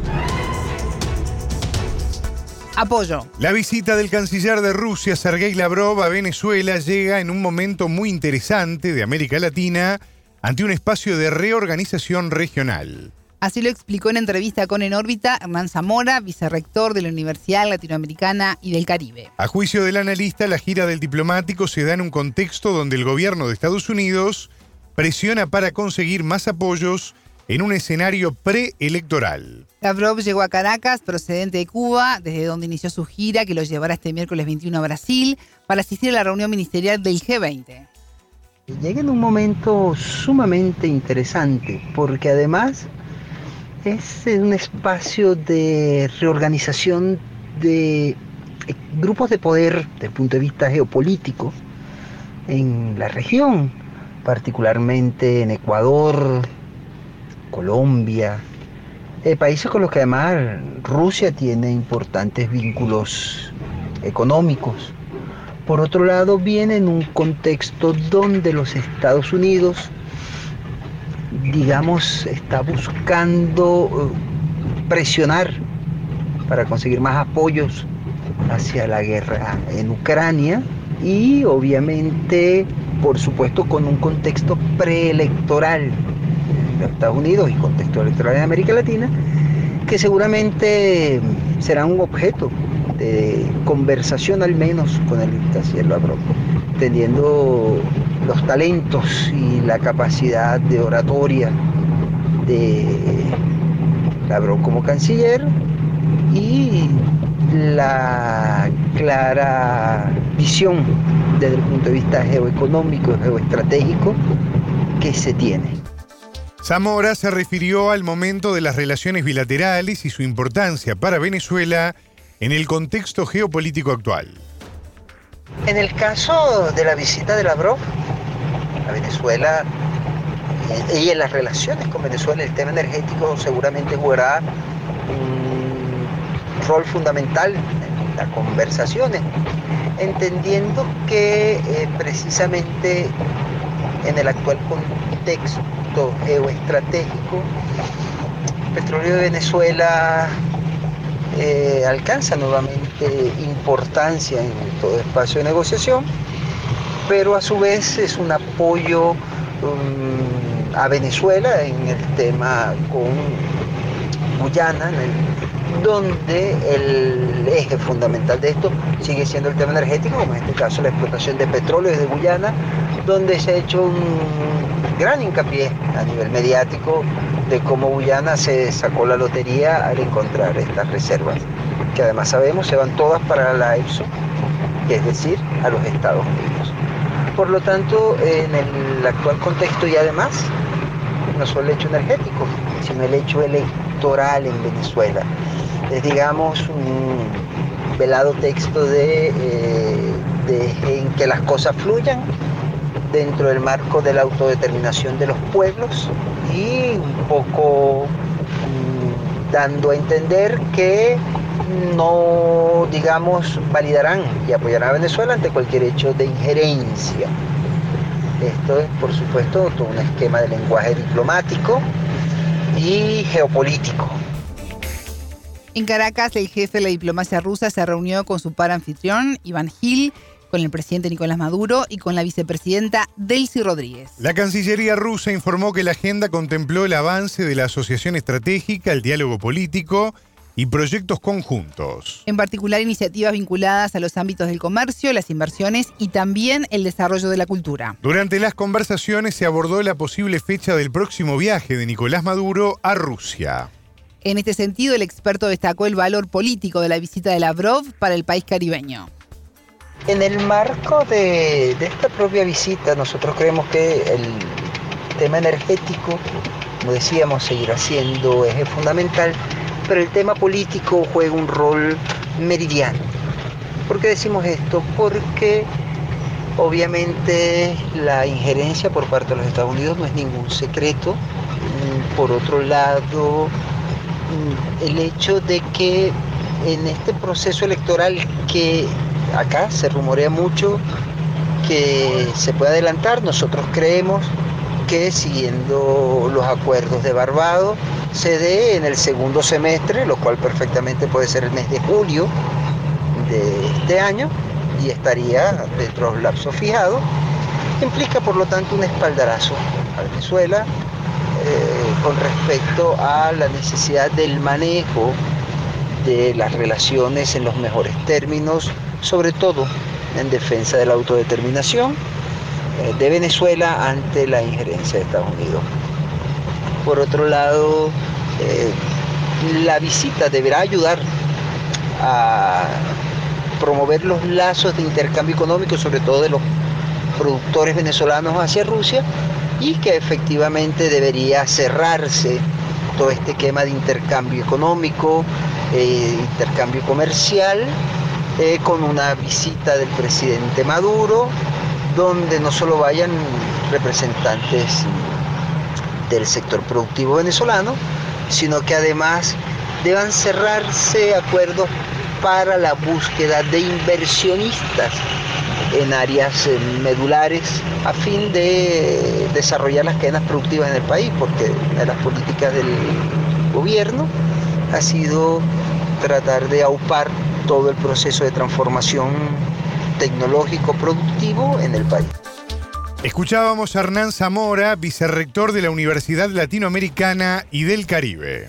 Apoyo. La visita del canciller de Rusia, Sergei Lavrov, a Venezuela llega en un momento muy interesante de América Latina ante un espacio de reorganización regional. Así lo explicó en entrevista con En órbita Hernán Zamora, vicerrector de la Universidad Latinoamericana y del Caribe. A juicio del analista, la gira del diplomático se da en un contexto donde el gobierno de Estados Unidos presiona para conseguir más apoyos en un escenario preelectoral. Lavrov llegó a Caracas, procedente de Cuba, desde donde inició su gira que lo llevará este miércoles 21 a Brasil para asistir a la reunión ministerial del G20. Llega en un momento sumamente interesante porque además es un espacio de reorganización de eh, grupos de poder desde el punto de vista geopolítico en la región, particularmente en Ecuador, Colombia, eh, países con los que además Rusia tiene importantes vínculos económicos. Por otro lado, viene en un contexto donde los Estados Unidos, digamos, está buscando eh, presionar para conseguir más apoyos hacia la guerra en Ucrania y obviamente, por supuesto, con un contexto preelectoral en Estados Unidos y contexto electoral en América Latina, que seguramente será un objeto de conversación al menos con el canciller Lavrov, teniendo los talentos y la capacidad de oratoria de Lavrov como canciller y la clara visión desde el punto de vista geoeconómico, geoestratégico que se tiene. Zamora se refirió al momento de las relaciones bilaterales y su importancia para Venezuela en el contexto geopolítico actual. En el caso de la visita de Lavrov a Venezuela y en las relaciones con Venezuela, el tema energético seguramente jugará un rol fundamental en las conversaciones, entendiendo que eh, precisamente en el actual contexto geoestratégico, el petróleo de Venezuela eh, alcanza nuevamente importancia en todo espacio de negociación, pero a su vez es un apoyo um, a Venezuela en el tema con Guyana, donde el eje fundamental de esto sigue siendo el tema energético, como en este caso la explotación de petróleo desde Guyana, donde se ha hecho un gran hincapié a nivel mediático de cómo Guyana se sacó la lotería al encontrar estas reservas, que además sabemos se van todas para la EPSO, es decir, a los Estados Unidos. Por lo tanto, en el actual contexto y además, no solo el hecho energético, sino el hecho electoral en Venezuela. Es, digamos, un velado texto de, eh, en que las cosas fluyan dentro del marco de la autodeterminación de los pueblos y un poco dando a entender que no, digamos, validarán y apoyarán a Venezuela ante cualquier hecho de injerencia. Esto es, por supuesto, todo un esquema de lenguaje diplomático y geopolítico. En Caracas, el jefe de la diplomacia rusa se reunió con su par anfitrión, Iván Gil, con el presidente Nicolás Maduro y con la vicepresidenta Delcy Rodríguez. La Cancillería rusa informó que la agenda contempló el avance de la asociación estratégica, el diálogo político y proyectos conjuntos. En particular, iniciativas vinculadas a los ámbitos del comercio, las inversiones y también el desarrollo de la cultura. Durante las conversaciones se abordó la posible fecha del próximo viaje de Nicolás Maduro a Rusia. En este sentido, el experto destacó el valor político de la visita de Lavrov para el país caribeño. En el marco de, esta propia visita, nosotros creemos que el tema energético, como decíamos, seguirá siendo eje fundamental, pero el tema político juega un rol meridiano. ¿Por qué decimos esto? Porque obviamente la injerencia por parte de los Estados Unidos no es ningún secreto. Mm, Por otro lado, mm, el hecho de que en este proceso electoral que acá se rumorea mucho que se puede adelantar, nosotros creemos que siguiendo los acuerdos de Barbados se dé en el segundo semestre, lo cual perfectamente puede ser el mes de julio de este año y estaría dentro de los lapsos fijados. Implica por lo tanto un espaldarazo a Venezuela eh, con respecto a la necesidad del manejo de las relaciones en los mejores términos, sobre todo en defensa de la autodeterminación eh, de Venezuela ante la injerencia de Estados Unidos. Por otro lado, eh, la visita deberá ayudar a promover los lazos de intercambio económico, sobre todo de los productores venezolanos hacia Rusia, y que efectivamente debería cerrarse todo este esquema de intercambio económico, eh, intercambio comercial, eh, con una visita del presidente Maduro, donde no solo vayan representantes del sector productivo venezolano, sino que además deban cerrarse acuerdos para la búsqueda de inversionistas en áreas eh, medulares a fin de desarrollar las cadenas productivas en el país, porque una las políticas del gobierno ha sido tratar de aupar todo el proceso de transformación tecnológico productivo en el país. Escuchábamos a Hernán Zamora, vicerrector de la Universidad Latinoamericana y del Caribe.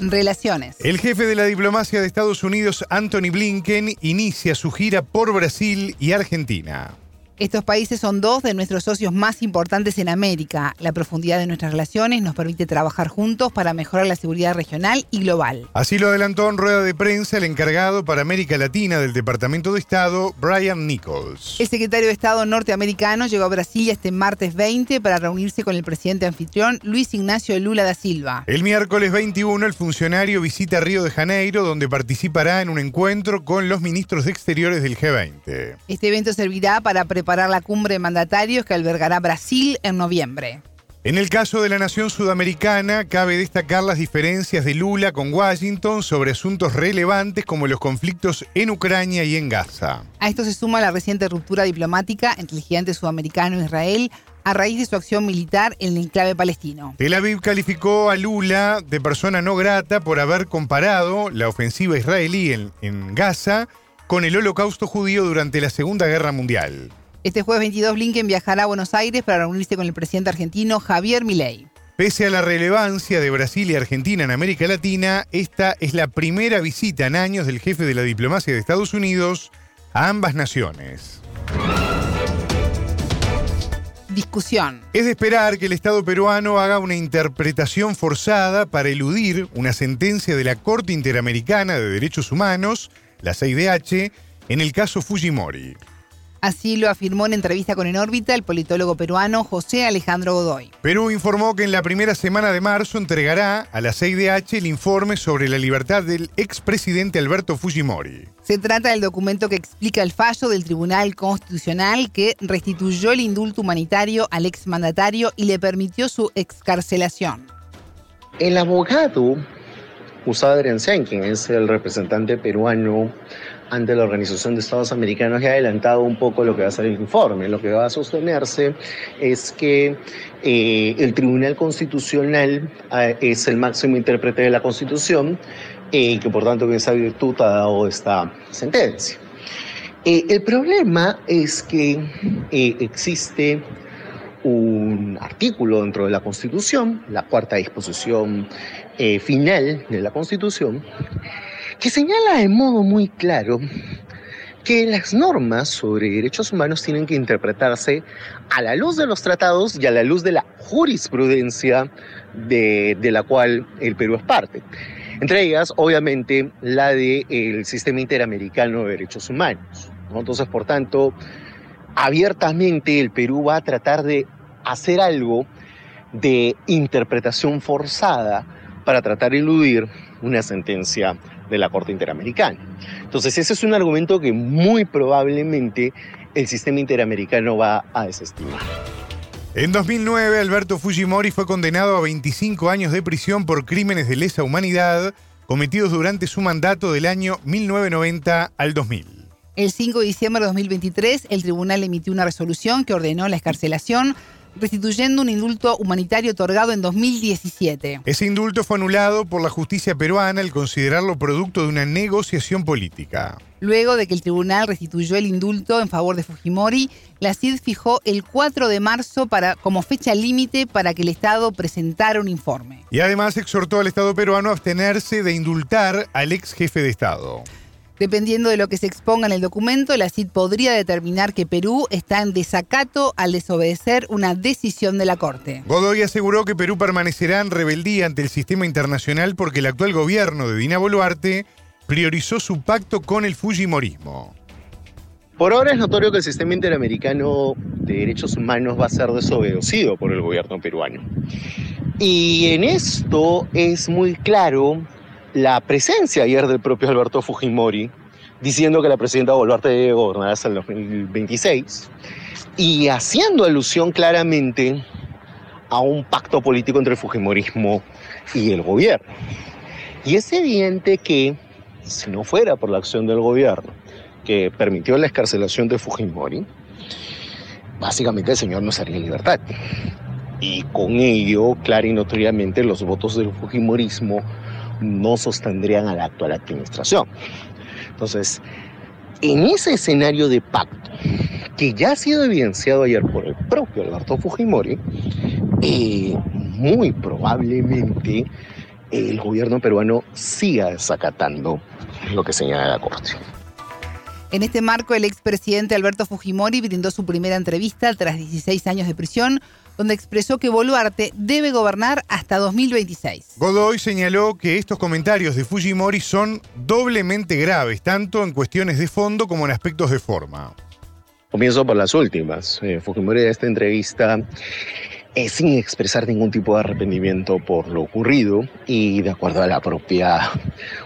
Relaciones. El jefe de la diplomacia de Estados Unidos, Anthony Blinken, inicia su gira por Brasil y Argentina. Estos países son dos de nuestros socios más importantes en América. La profundidad de nuestras relaciones nos permite trabajar juntos para mejorar la seguridad regional y global. Así lo adelantó en rueda de prensa el encargado para América Latina del Departamento de Estado, Brian Nichols. El secretario de Estado norteamericano llegó a Brasil este martes 20 para reunirse con el presidente anfitrión Luis Ignacio Lula da Silva. El miércoles 21 el funcionario visita Río de Janeiro, donde participará en un encuentro con los ministros de Exteriores del G20. Este evento servirá para preparar la cumbre de mandatarios que albergará Brasil en noviembre. En el caso de la nación sudamericana, cabe destacar las diferencias de Lula con Washington sobre asuntos relevantes como los conflictos en Ucrania y en Gaza. A esto se suma la reciente ruptura diplomática entre el gigante sudamericano Israel, a raíz de su acción militar en el enclave palestino. Tel Aviv calificó a Lula de persona no grata por haber comparado la ofensiva israelí en, en Gaza con el holocausto judío durante la Segunda Guerra Mundial. Este jueves 22 Blinken viajará a Buenos Aires para reunirse con el presidente argentino Javier Milei. Pese a la relevancia de Brasil y Argentina en América Latina, esta es la primera visita en años del jefe de la diplomacia de Estados Unidos a ambas naciones. Discusión. Es de esperar que el Estado peruano haga una interpretación forzada para eludir una sentencia de la Corte Interamericana de Derechos Humanos, la CIDH, en el caso Fujimori. Así lo afirmó en entrevista con En órbita el politólogo peruano José Alejandro Godoy. Perú informó que en la primera semana de marzo entregará a la CIDH el informe sobre la libertad del expresidente Alberto Fujimori. Se trata del documento que explica el fallo del Tribunal Constitucional que restituyó el indulto humanitario al exmandatario y le permitió su excarcelación. El abogado Usada Adriansen, quien es el representante peruano ante la Organización de Estados Americanos ha adelantado un poco lo que va a ser el informe. Lo que va a sostenerse es que eh, el Tribunal Constitucional eh, es el máximo intérprete de la Constitución eh, y que por tanto en esa virtud ha dado esta sentencia. el problema es que existe un artículo dentro de la Constitución, la cuarta disposición final de la Constitución, que señala de modo muy claro que las normas sobre derechos humanos tienen que interpretarse a la luz de los tratados y a la luz de la jurisprudencia de, la cual el Perú es parte. Entre ellas, obviamente, la del Sistema Interamericano de Derechos Humanos. Entonces, por tanto, abiertamente el Perú va a tratar de hacer algo de interpretación forzada para tratar de eludir una sentencia de la Corte Interamericana. Entonces, ese es un argumento que muy probablemente el sistema interamericano va a desestimar. En 2009, Alberto Fujimori fue condenado a 25 años de prisión por crímenes de lesa humanidad cometidos durante su mandato del año 1990 al 2000. El 5 de diciembre de 2023, el tribunal emitió una resolución que ordenó la escarcelación restituyendo un indulto humanitario otorgado en 2017. Ese indulto fue anulado por la justicia peruana al considerarlo producto de una negociación política. Luego de que el tribunal restituyó el indulto en favor de Fujimori, la CID fijó el 4 de marzo para, como fecha límite para que el Estado presentara un informe. Y además exhortó al Estado peruano a abstenerse de indultar al ex jefe de Estado. Dependiendo de lo que se exponga en el documento, la CID podría determinar que Perú está en desacato al desobedecer una decisión de la Corte. Godoy aseguró que Perú permanecerá en rebeldía ante el sistema internacional porque el actual gobierno de Dina Boluarte priorizó su pacto con el Fujimorismo. Por ahora es notorio que el sistema interamericano de derechos humanos va a ser desobedecido por el gobierno peruano. Y en esto es muy claro la presencia ayer del propio Alberto Fujimori diciendo que la presidenta Boluarte debe gobernar hasta el 2026 y haciendo alusión claramente a un pacto político entre el Fujimorismo y el gobierno. Y es evidente que si no fuera por la acción del gobierno que permitió la escarcelación de Fujimori, básicamente el señor no estaría en libertad. Y con ello, clara y notoriamente, los votos del Fujimorismo no sostendrían a la actual administración. Entonces, en ese escenario de pacto, que ya ha sido evidenciado ayer por el propio Alberto Fujimori, eh, muy probablemente el gobierno peruano siga desacatando lo que señala la Corte. En este marco, el expresidente Alberto Fujimori brindó su primera entrevista tras 16 años de prisión donde expresó que Boluarte debe gobernar hasta 2026. Godoy señaló que estos comentarios de Fujimori son doblemente graves, tanto en cuestiones de fondo como en aspectos de forma. Comienzo por las últimas. Eh, Fujimori de esta entrevista eh, sin expresar ningún tipo de arrepentimiento por lo ocurrido y de acuerdo a la propia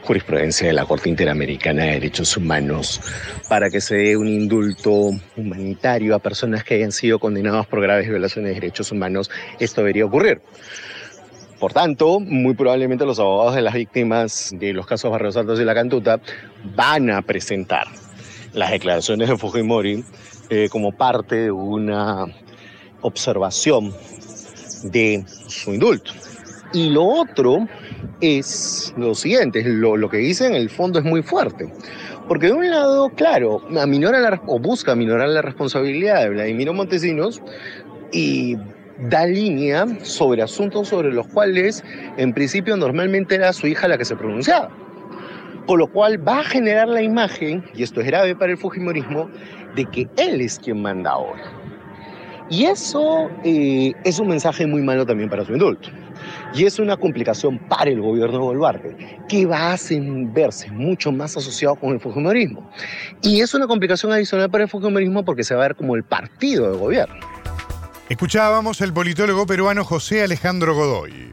jurisprudencia de la Corte Interamericana de Derechos Humanos para que se dé un indulto humanitario a personas que hayan sido condenadas por graves violaciones de derechos humanos, esto debería ocurrir. Por tanto, muy probablemente los abogados de las víctimas de los casos Barrios Altos y La Cantuta van a presentar las declaraciones de Fujimori eh, como parte de una observación de su indulto. Y lo otro es lo siguiente, lo, lo que dice en el fondo es muy fuerte. Porque de un lado, claro, aminora la, o busca aminorar la responsabilidad de Vladimiro Montesinos y da línea sobre asuntos sobre los cuales en principio normalmente era su hija la que se pronunciaba. Con lo cual va a generar la imagen, y esto es grave para el Fujimorismo, de que él es quien manda ahora. Y eso eh, es un mensaje muy malo también para su indulto. Y es una complicación para el gobierno de Boluarte, que va a verse mucho más asociado con el Fujimorismo. Y es una complicación adicional para el Fujimorismo porque se va a ver como el partido de gobierno. Escuchábamos al politólogo peruano José Alejandro Godoy.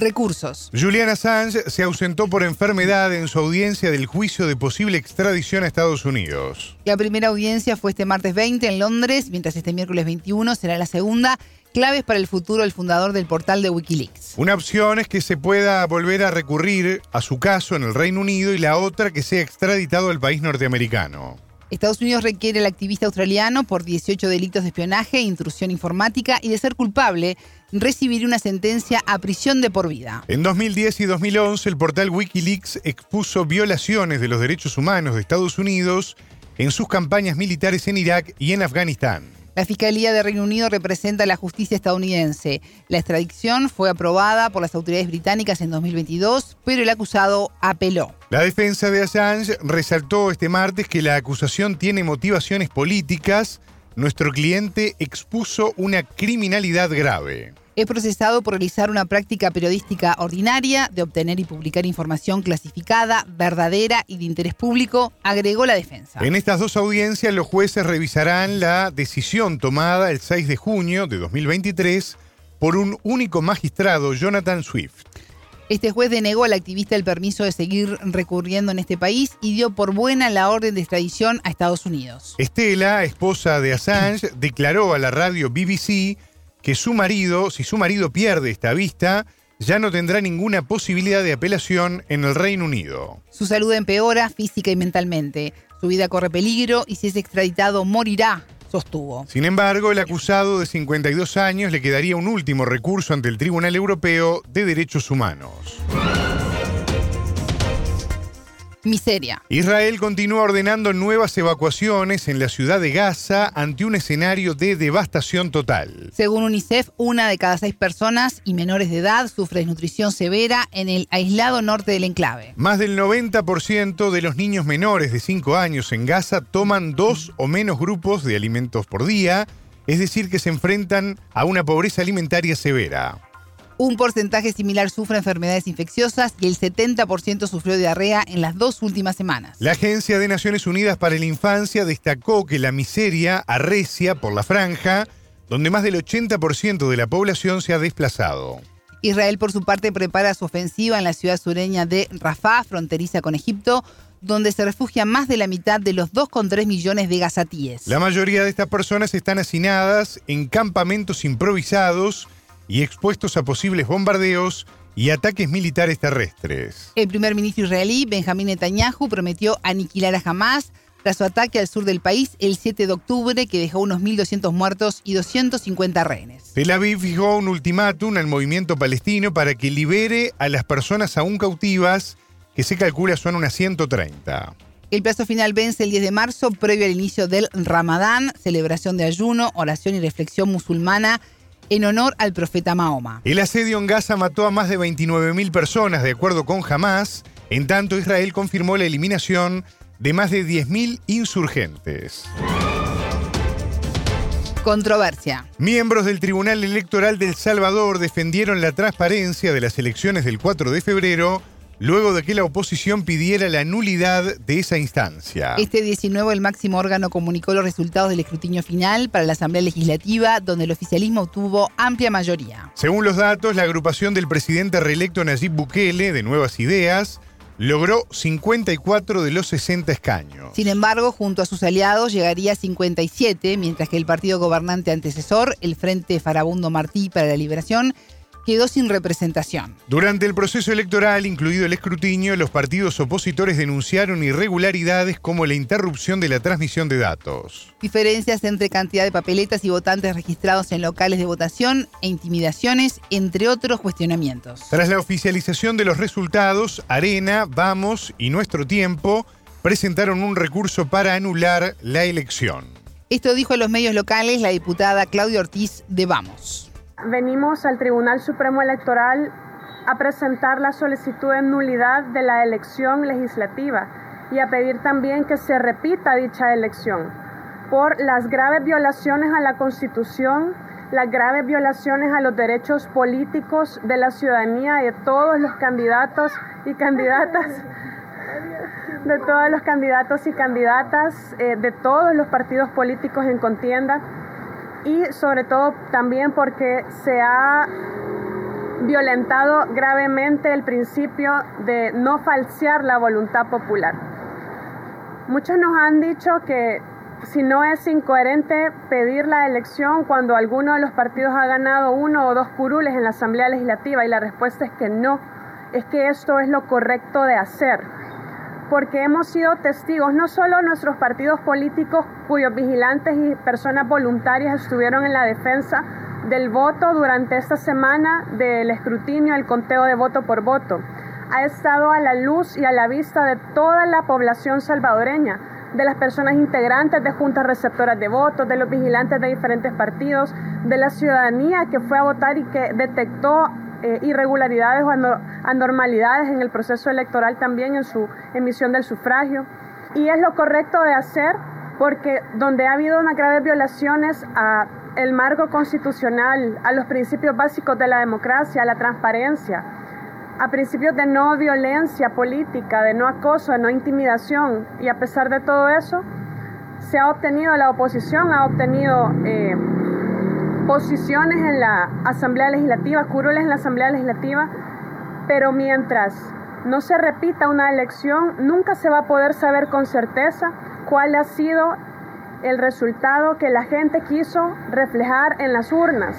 Recursos. Julian Assange se ausentó por enfermedad en su audiencia del juicio de posible extradición a Estados Unidos. La primera audiencia fue este martes 20 en Londres, mientras este miércoles 21 será la segunda. Claves para el futuro del fundador del portal de Wikileaks. Una opción es que se pueda volver a recurrir a su caso en el Reino Unido y la otra que sea extraditado al país norteamericano. Estados Unidos requiere al activista australiano por 18 delitos de espionaje, intrusión informática y de ser culpable recibir una sentencia a prisión de por vida. En 2010 y 2011 el portal Wikileaks expuso violaciones de los derechos humanos de Estados Unidos en sus campañas militares en Irak y en Afganistán. La Fiscalía de Reino Unido representa a la justicia estadounidense. La extradición fue aprobada por las autoridades británicas en 2022, pero el acusado apeló. La defensa de Assange resaltó este martes que la acusación tiene motivaciones políticas. Nuestro cliente expuso una criminalidad grave es procesado por realizar una práctica periodística ordinaria de obtener y publicar información clasificada, verdadera y de interés público, agregó la defensa. En estas dos audiencias los jueces revisarán la decisión tomada el 6 de junio de 2023 por un único magistrado, Jonathan Swift. Este juez denegó al activista el permiso de seguir recurriendo en este país y dio por buena la orden de extradición a Estados Unidos. Estela, esposa de Assange, declaró a la radio BBC que su marido, si su marido pierde esta vista, ya no tendrá ninguna posibilidad de apelación en el Reino Unido. Su salud empeora física y mentalmente. Su vida corre peligro y si es extraditado morirá, sostuvo. Sin embargo, el acusado de 52 años le quedaría un último recurso ante el Tribunal Europeo de Derechos Humanos. Miseria. Israel continúa ordenando nuevas evacuaciones en la ciudad de Gaza ante un escenario de devastación total. Según UNICEF, una de cada seis personas y menores de edad sufre desnutrición severa en el aislado norte del enclave. Más del 90% de los niños menores de 5 años en Gaza toman dos o menos grupos de alimentos por día, es decir, que se enfrentan a una pobreza alimentaria severa. Un porcentaje similar sufre enfermedades infecciosas y el 70% sufrió diarrea en las dos últimas semanas. La Agencia de Naciones Unidas para la Infancia destacó que la miseria arrecia por la franja, donde más del 80% de la población se ha desplazado. Israel, por su parte, prepara su ofensiva en la ciudad sureña de Rafah, fronteriza con Egipto, donde se refugia más de la mitad de los 2,3 millones de gazatíes. La mayoría de estas personas están hacinadas en campamentos improvisados y expuestos a posibles bombardeos y ataques militares terrestres. El primer ministro israelí, Benjamín Netanyahu, prometió aniquilar a Hamas tras su ataque al sur del país el 7 de octubre que dejó unos 1.200 muertos y 250 rehenes. Tel Aviv fijó un ultimátum al movimiento palestino para que libere a las personas aún cautivas, que se calcula son unas 130. El plazo final vence el 10 de marzo, previo al inicio del Ramadán, celebración de ayuno, oración y reflexión musulmana en honor al profeta Mahoma. El asedio en Gaza mató a más de 29.000 personas, de acuerdo con Hamas. En tanto, Israel confirmó la eliminación de más de 10.000 insurgentes. Controversia. Miembros del Tribunal Electoral del Salvador defendieron la transparencia de las elecciones del 4 de febrero luego de que la oposición pidiera la nulidad de esa instancia. Este 19 el máximo órgano comunicó los resultados del escrutinio final para la Asamblea Legislativa, donde el oficialismo obtuvo amplia mayoría. Según los datos, la agrupación del presidente reelecto Nayib Bukele, de Nuevas Ideas, logró 54 de los 60 escaños. Sin embargo, junto a sus aliados llegaría a 57, mientras que el partido gobernante antecesor, el Frente Farabundo Martí para la Liberación, quedó sin representación. Durante el proceso electoral, incluido el escrutinio, los partidos opositores denunciaron irregularidades como la interrupción de la transmisión de datos. Diferencias entre cantidad de papeletas y votantes registrados en locales de votación e intimidaciones, entre otros cuestionamientos. Tras la oficialización de los resultados, Arena, Vamos y Nuestro Tiempo presentaron un recurso para anular la elección. Esto dijo a los medios locales la diputada Claudia Ortiz de Vamos venimos al Tribunal Supremo Electoral a presentar la solicitud de nulidad de la elección legislativa y a pedir también que se repita dicha elección por las graves violaciones a la Constitución, las graves violaciones a los derechos políticos de la ciudadanía de todos los candidatos y candidatas, de todos los candidatos y candidatas eh, de todos los partidos políticos en contienda y sobre todo también porque se ha violentado gravemente el principio de no falsear la voluntad popular. Muchos nos han dicho que si no es incoherente pedir la elección cuando alguno de los partidos ha ganado uno o dos curules en la Asamblea Legislativa y la respuesta es que no, es que esto es lo correcto de hacer porque hemos sido testigos, no solo nuestros partidos políticos cuyos vigilantes y personas voluntarias estuvieron en la defensa del voto durante esta semana del escrutinio, el conteo de voto por voto. Ha estado a la luz y a la vista de toda la población salvadoreña, de las personas integrantes de juntas receptoras de votos, de los vigilantes de diferentes partidos, de la ciudadanía que fue a votar y que detectó eh, irregularidades o anormalidades en el proceso electoral también en su emisión del sufragio. Y es lo correcto de hacer porque donde ha habido unas graves violaciones a el marco constitucional, a los principios básicos de la democracia, a la transparencia, a principios de no violencia política, de no acoso, de no intimidación, y a pesar de todo eso, se ha obtenido, la oposición ha obtenido eh, posiciones en la Asamblea Legislativa, curules en la Asamblea Legislativa, pero mientras no se repita una elección, nunca se va a poder saber con certeza cuál ha sido el resultado que la gente quiso reflejar en las urnas.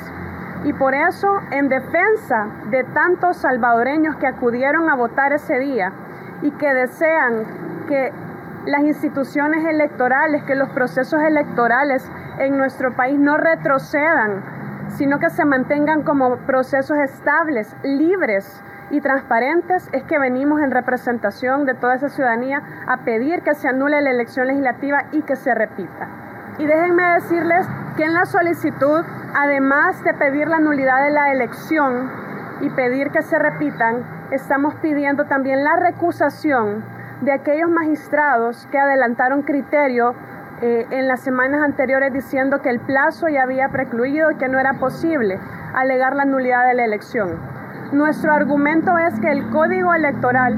Y por eso, en defensa de tantos salvadoreños que acudieron a votar ese día y que desean que las instituciones electorales, que los procesos electorales en nuestro país no retrocedan, sino que se mantengan como procesos estables, libres y transparentes, es que venimos en representación de toda esa ciudadanía a pedir que se anule la elección legislativa y que se repita. Y déjenme decirles que en la solicitud, además de pedir la nulidad de la elección y pedir que se repitan, estamos pidiendo también la recusación de aquellos magistrados que adelantaron criterio eh, en las semanas anteriores diciendo que el plazo ya había precluido y que no era posible alegar la nulidad de la elección. Nuestro argumento es que el código electoral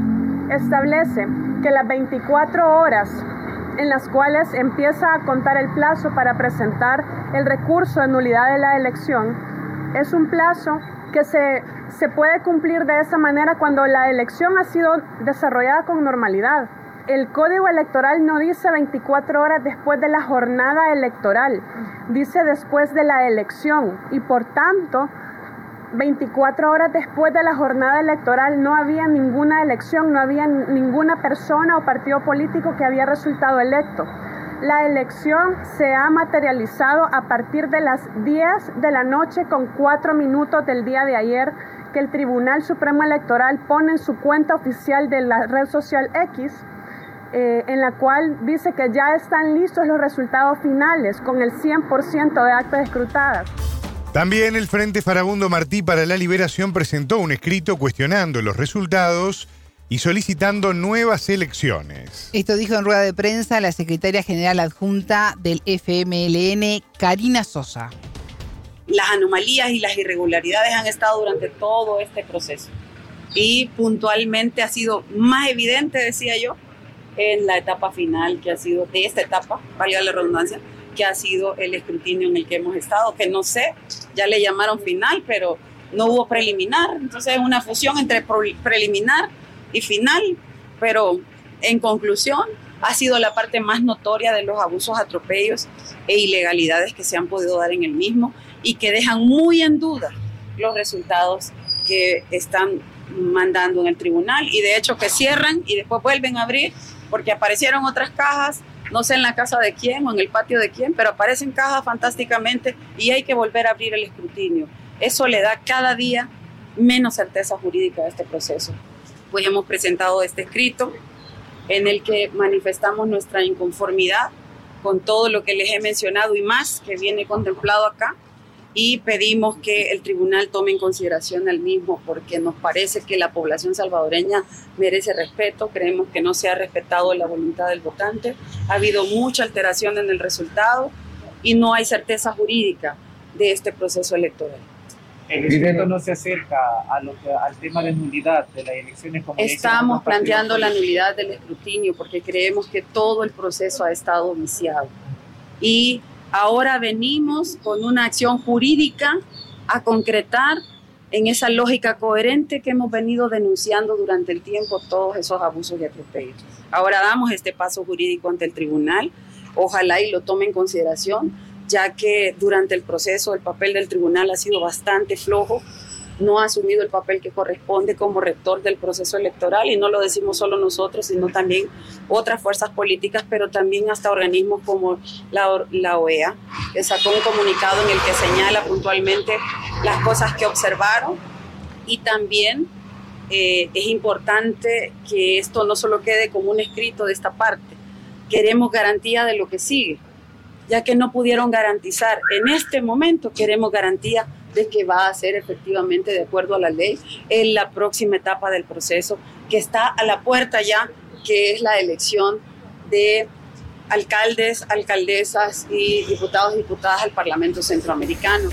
establece que las 24 horas en las cuales empieza a contar el plazo para presentar el recurso de nulidad de la elección es un plazo que se, se puede cumplir de esa manera cuando la elección ha sido desarrollada con normalidad el código electoral no dice 24 horas después de la jornada electoral, dice después de la elección y por tanto 24 horas después de la jornada electoral no había ninguna elección, no había ninguna persona o partido político que había resultado electo. La elección se ha materializado a partir de las 10 de la noche con 4 minutos del día de ayer que el Tribunal Supremo Electoral pone en su cuenta oficial de la red social X eh, en la cual dice que ya están listos los resultados finales con el 100% de actas escrutadas. También el Frente Farabundo Martí para la Liberación presentó un escrito cuestionando los resultados y solicitando nuevas elecciones. Esto dijo en rueda de prensa la secretaria general adjunta del FMLN, Karina Sosa. Las anomalías y las irregularidades han estado durante todo este proceso y puntualmente ha sido más evidente, decía yo, en la etapa final que ha sido, de esta etapa, valga la redundancia, que ha sido el escrutinio en el que hemos estado, que no sé, ya le llamaron final, pero no hubo preliminar, entonces es una fusión entre preliminar y final, pero en conclusión ha sido la parte más notoria de los abusos, atropellos e ilegalidades que se han podido dar en el mismo y que dejan muy en duda los resultados que están mandando en el tribunal y de hecho que cierran y después vuelven a abrir porque aparecieron otras cajas, no sé en la casa de quién o en el patio de quién, pero aparecen cajas fantásticamente y hay que volver a abrir el escrutinio. Eso le da cada día menos certeza jurídica a este proceso. Pues hemos presentado este escrito en el que manifestamos nuestra inconformidad con todo lo que les he mencionado y más que viene contemplado acá. Y pedimos que el tribunal tome en consideración el mismo porque nos parece que la población salvadoreña merece respeto, creemos que no se ha respetado la voluntad del votante, ha habido mucha alteración en el resultado y no hay certeza jurídica de este proceso electoral. El escrito no se acerca a lo al tema de nulidad de las elecciones. Como Estamos planteando la nulidad del escrutinio porque creemos que todo el proceso ha estado viciado. Y ahora venimos con una acción jurídica a concretar en esa lógica coherente que hemos venido denunciando durante el tiempo todos esos abusos y atropellos. Ahora damos este paso jurídico ante el tribunal, ojalá y lo tome en consideración ya que durante el proceso el papel del tribunal ha sido bastante flojo, no ha asumido el papel que corresponde como rector del proceso electoral y no lo decimos solo nosotros, sino también otras fuerzas políticas, pero también hasta organismos como la, OEA, que sacó un comunicado en el que señala puntualmente las cosas que observaron. Y también eh, es importante que esto no solo quede como un escrito de esta parte, queremos garantía de lo que sigue ya que no pudieron garantizar. En este momento queremos garantía de que va a ser efectivamente de acuerdo a la ley en la próxima etapa del proceso que está a la puerta ya, que es la elección de alcaldes, alcaldesas y diputados y diputadas al Parlamento Centroamericano.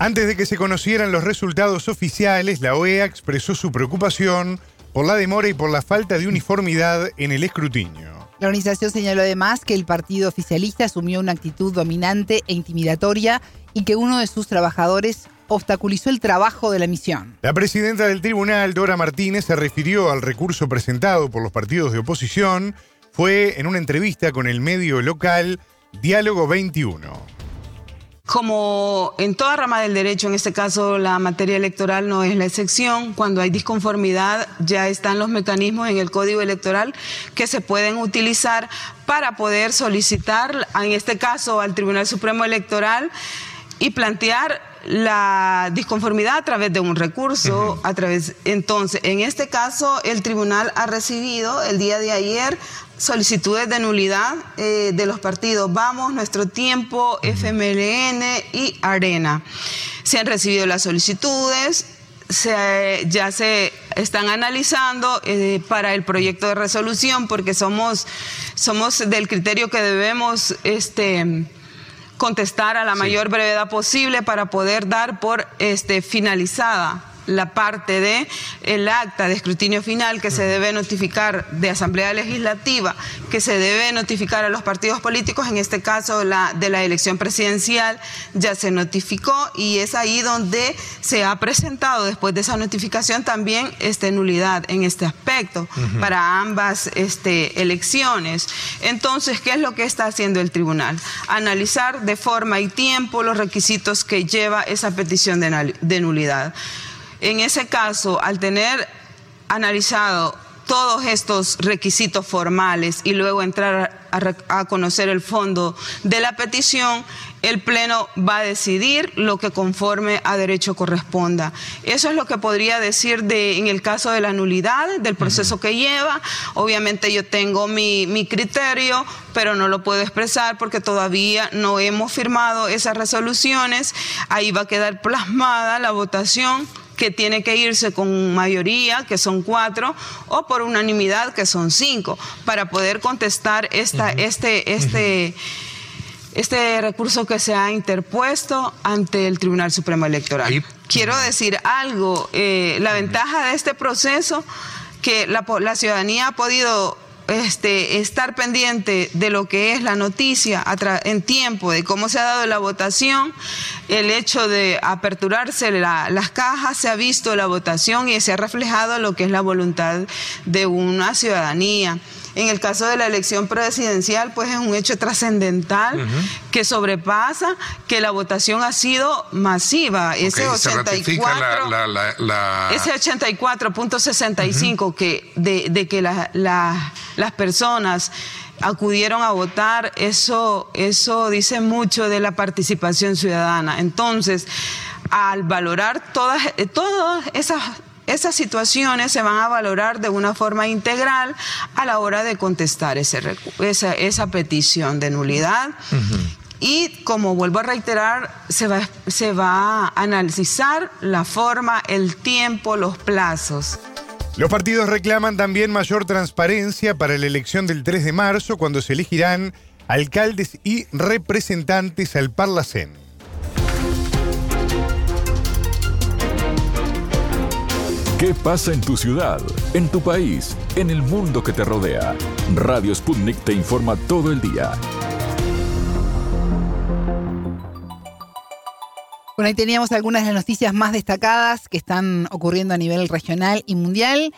Antes de que se conocieran los resultados oficiales, la OEA expresó su preocupación por la demora y por la falta de uniformidad en el escrutinio. La organización señaló además que el partido oficialista asumió una actitud dominante e intimidatoria y que uno de sus trabajadores obstaculizó el trabajo de la misión. La presidenta del tribunal, Dora Martínez, se refirió al recurso presentado por los partidos de oposición. Fue en una entrevista con el medio local Diálogo 21. Como en toda rama del derecho, en este caso la materia electoral no es la excepción, cuando hay disconformidad ya están los mecanismos en el código electoral que se pueden utilizar para poder solicitar, en este caso al Tribunal Supremo Electoral, y plantear la disconformidad a través de un recurso, a través entonces, en este caso el tribunal ha recibido el día de ayer solicitudes de nulidad eh, de los partidos. Vamos, Nuestro Tiempo, FMLN y Arena. Se han recibido las solicitudes, ya se están analizando eh, para el proyecto de resolución porque somos, somos del criterio que debemos este, contestar a la mayor brevedad posible para poder dar por este, finalizada la parte de el acta de escrutinio final que se debe notificar de Asamblea Legislativa, que se debe notificar a los partidos políticos, en este caso la de la elección presidencial, ya se notificó y es ahí donde se ha presentado después de esa notificación también este, nulidad en este aspecto para ambas este, elecciones. Entonces, ¿qué es lo que está haciendo el tribunal? Analizar de forma y tiempo los requisitos que lleva esa petición de nulidad. En ese caso, al tener analizado todos estos requisitos formales y luego entrar a, conocer el fondo de la petición, el Pleno va a decidir lo que conforme a derecho corresponda. Eso es lo que podría decir de, en el caso de la nulidad, del proceso que lleva. Obviamente yo tengo mi, mi criterio, pero no lo puedo expresar porque todavía no hemos firmado esas resoluciones. Ahí va a quedar plasmada la votación que tiene que irse con mayoría, que son cuatro, o por unanimidad, que son cinco, para poder contestar esta, este, este, este recurso que se ha interpuesto ante el Tribunal Supremo Electoral. Quiero decir algo, eh, la ventaja de este proceso que la, la ciudadanía ha podido este, estar pendiente de lo que es la noticia en tiempo, de cómo se ha dado la votación, el hecho de aperturarse las cajas, se ha visto la votación y se ha reflejado lo que es la voluntad de una ciudadanía. En el caso de la elección presidencial, pues es un hecho trascendental que sobrepasa que la votación ha sido masiva. Ese 84, ese 84.65 que de, de, que las personas acudieron a votar, eso, eso dice mucho de la participación ciudadana. Entonces, al valorar todas, todas esas esas situaciones se van a valorar de una forma integral a la hora de contestar ese, esa, esa petición de nulidad. Y como vuelvo a reiterar, se va, se va a analizar la forma, el tiempo, los plazos. Los partidos reclaman también mayor transparencia para la elección del 3 de marzo, cuando se elegirán alcaldes y representantes al Parlacén. ¿Qué pasa en tu ciudad, en tu país, en el mundo que te rodea? Radio Sputnik te informa todo el día. Bueno, ahí teníamos algunas de las noticias más destacadas que están ocurriendo a nivel regional y mundial.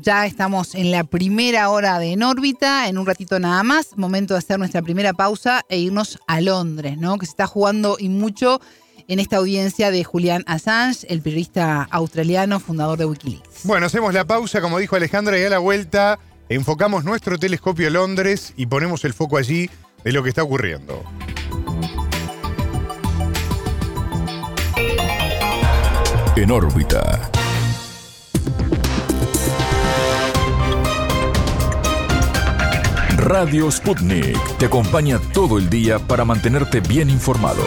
Ya estamos en la primera hora de En órbita, en un ratito nada más, momento de hacer nuestra primera pausa e irnos a Londres, ¿no? Que se está jugando y mucho en esta audiencia de Julian Assange, el periodista australiano, fundador de Wikileaks. Bueno, hacemos la pausa, como dijo Alejandra, y a la vuelta enfocamos nuestro telescopio a Londres y ponemos el foco allí de lo que está ocurriendo. En órbita. Radio Sputnik te acompaña todo el día para mantenerte bien informado.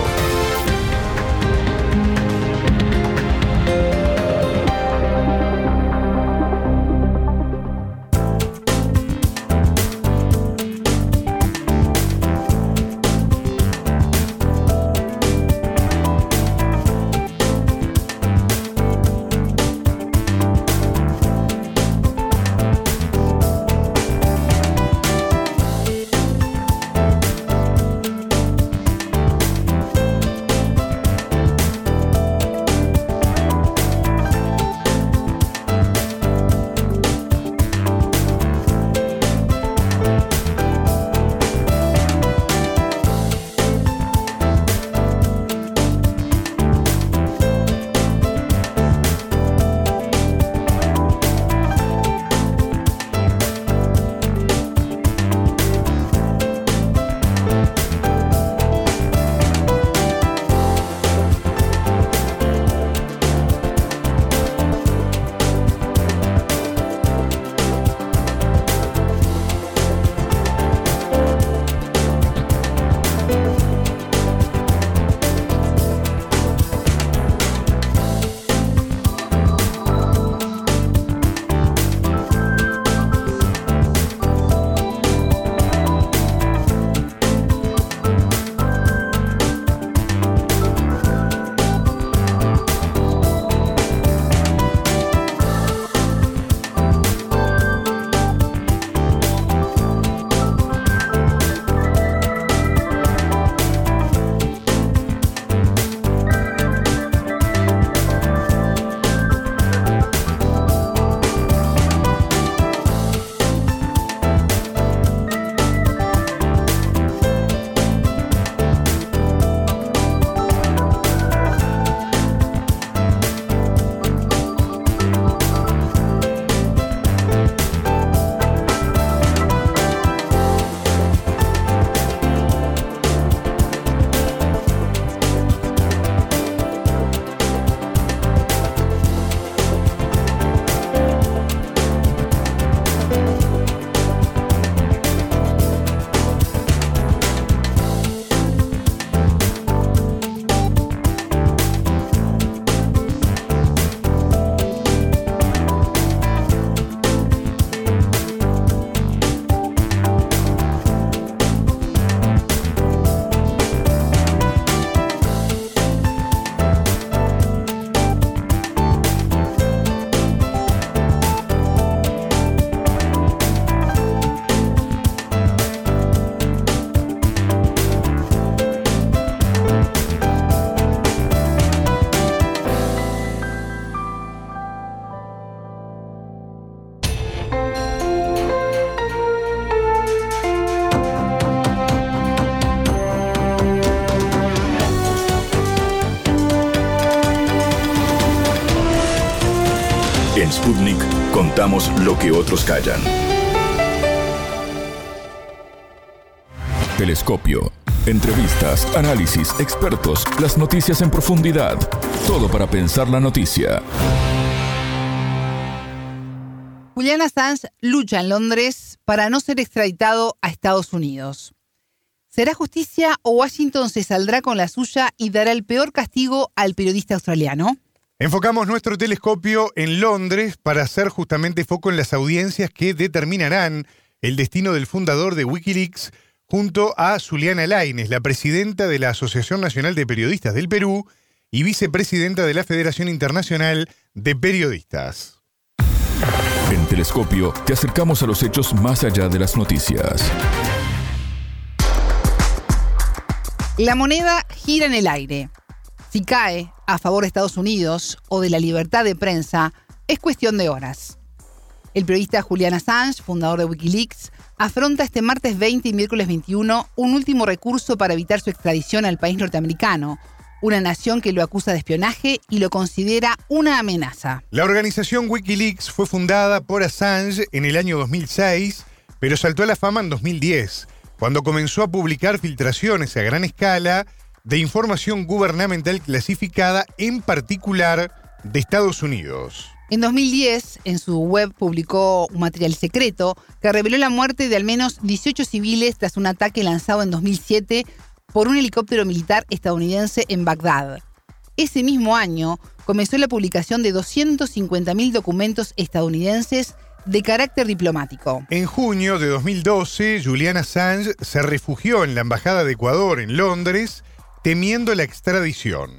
Lo que otros callan. Telescopio. Entrevistas, análisis, expertos, las noticias en profundidad. Todo para pensar la noticia. Julian Assange lucha en Londres para no ser extraditado a Estados Unidos. ¿Será justicia o Washington se saldrá con la suya y dará el peor castigo al periodista australiano? Enfocamos nuestro telescopio en Londres para hacer justamente foco en las audiencias que determinarán el destino del fundador de Wikileaks junto a Zuliana Laines, la presidenta de la Asociación Nacional de Periodistas del Perú y vicepresidenta de la Federación Internacional de Periodistas. En Telescopio te acercamos a los hechos más allá de las noticias. La moneda gira en el aire. Si cae a favor de Estados Unidos o de la libertad de prensa, es cuestión de horas. El periodista Julian Assange, fundador de Wikileaks, afronta este martes 20 y miércoles 21 un último recurso para evitar su extradición al país norteamericano, una nación que lo acusa de espionaje y lo considera una amenaza. La organización Wikileaks fue fundada por Assange en el año 2006, pero saltó a la fama en 2010, cuando comenzó a publicar filtraciones a gran escala de información gubernamental clasificada, en particular de Estados Unidos. En 2010, en su web publicó un material secreto que reveló la muerte de al menos 18 civiles tras un ataque lanzado en 2007 por un helicóptero militar estadounidense en Bagdad. Ese mismo año comenzó la publicación de 250.000 documentos estadounidenses de carácter diplomático. En junio de 2012, Julian Assange se refugió en la Embajada de Ecuador en Londres temiendo la extradición.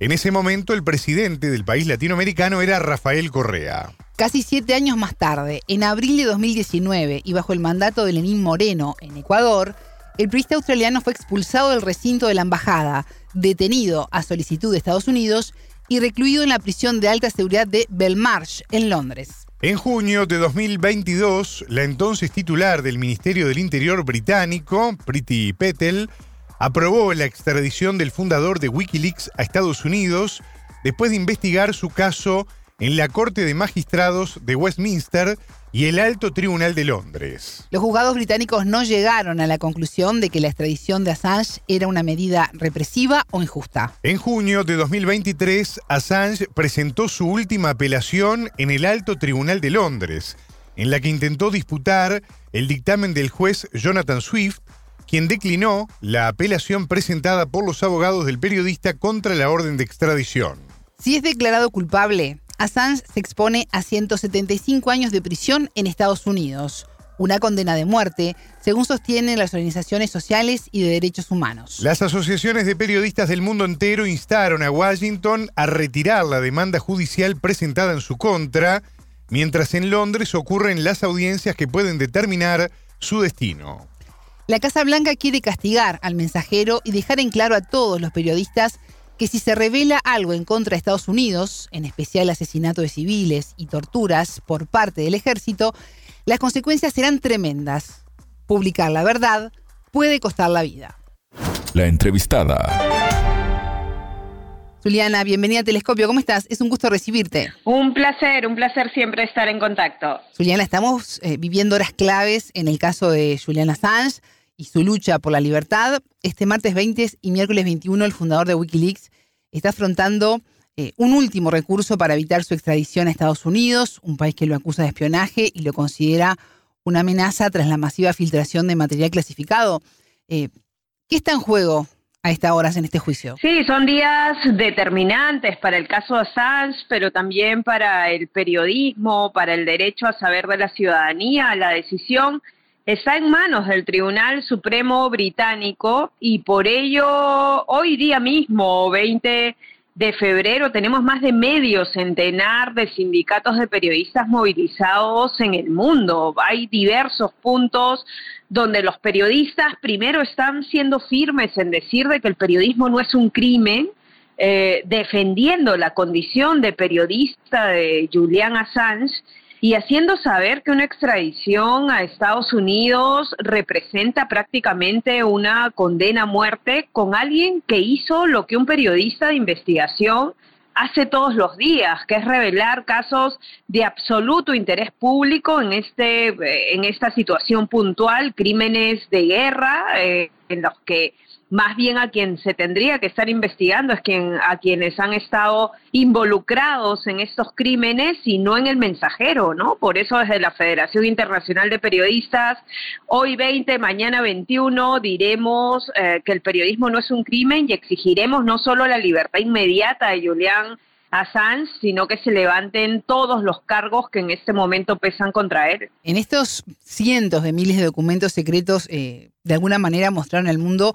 En ese momento el presidente del país latinoamericano era Rafael Correa. Casi siete años más tarde, en abril de 2019 y bajo el mandato de Lenín Moreno en Ecuador, el periodista australiano fue expulsado del recinto de la embajada, detenido a solicitud de Estados Unidos y recluido en la prisión de alta seguridad de Belmarsh, en Londres. En junio de 2022, la entonces titular del Ministerio del Interior británico, Priti Patel, aprobó la extradición del fundador de Wikileaks a Estados Unidos después de investigar su caso en la Corte de Magistrados de Westminster y el Alto Tribunal de Londres. Los juzgados británicos no llegaron a la conclusión de que la extradición de Assange era una medida represiva o injusta. En junio de 2023, Assange presentó su última apelación en el Alto Tribunal de Londres, en la que intentó disputar el dictamen del juez Jonathan Swift quien declinó la apelación presentada por los abogados del periodista contra la orden de extradición. Si es declarado culpable, Assange se expone a 175 años de prisión en Estados Unidos, una condena de muerte, según sostienen las organizaciones sociales y de derechos humanos. Las asociaciones de periodistas del mundo entero instaron a Washington a retirar la demanda judicial presentada en su contra, mientras en Londres ocurren las audiencias que pueden determinar su destino. La Casa Blanca quiere castigar al mensajero y dejar en claro a todos los periodistas que si se revela algo en contra de Estados Unidos, en especial asesinato de civiles y torturas por parte del ejército, las consecuencias serán tremendas. Publicar la verdad puede costar la vida. La entrevistada. Juliana, bienvenida a Telescopio. ¿Cómo estás? Es un gusto recibirte. Un placer, un placer siempre estar en contacto. Juliana, estamos eh, viviendo horas claves en el caso de Julian Assange y su lucha por la libertad. Este martes 20 y miércoles 21 el fundador de Wikileaks está afrontando eh, un último recurso para evitar su extradición a Estados Unidos, un país que lo acusa de espionaje y lo considera una amenaza tras la masiva filtración de material clasificado. Eh, ¿Qué está en juego a estas horas en este juicio? Sí, son días determinantes para el caso Assange, pero también para el periodismo, para el derecho a saber de la ciudadanía. La decisión está en manos del Tribunal Supremo Británico y por ello hoy día mismo, 20 de febrero, tenemos más de medio centenar de sindicatos de periodistas movilizados en el mundo. Hay diversos puntos donde los periodistas primero están siendo firmes en decir de que el periodismo no es un crimen, eh, defendiendo la condición de periodista de Julian Assange y haciendo saber que una extradición a Estados Unidos representa prácticamente una condena a muerte con alguien que hizo lo que un periodista de investigación hace todos los días, que es revelar casos de absoluto interés público en, este, eh, en esta situación puntual, crímenes de guerra, eh, en los que más bien a quien se tendría que estar investigando es quien, a quienes han estado involucrados en estos crímenes y no en el mensajero, ¿no? Por eso desde la Federación Internacional de Periodistas, hoy 20, mañana 21, diremos eh, que el periodismo no es un crimen y exigiremos no solo la libertad inmediata de Julián Assange, sino que se levanten todos los cargos que en este momento pesan contra él. En estos cientos de miles de documentos secretos, eh, de alguna manera mostraron al mundo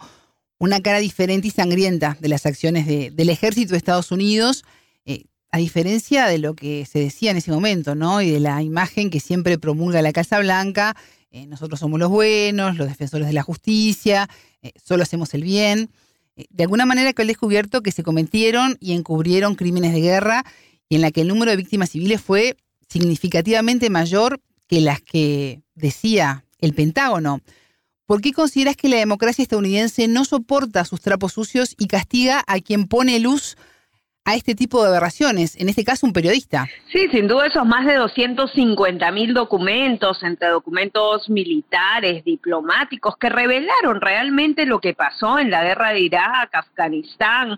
una cara diferente y sangrienta de las acciones del ejército de Estados Unidos, eh, a diferencia de lo que se decía en ese momento, ¿no? Y de la imagen que siempre promulga la Casa Blanca, eh, nosotros somos los buenos, los defensores de la justicia, eh, solo hacemos el bien. de alguna manera que han descubierto que se cometieron y encubrieron crímenes de guerra y en la que el número de víctimas civiles fue significativamente mayor que las que decía el Pentágono. ¿Por qué consideras que la democracia estadounidense no soporta sus trapos sucios y castiga a quien pone luz a este tipo de aberraciones, en este caso un periodista. Sí, sin duda esos más de 250 mil documentos, entre documentos militares, diplomáticos, que revelaron realmente lo que pasó en la guerra de Irak, Afganistán,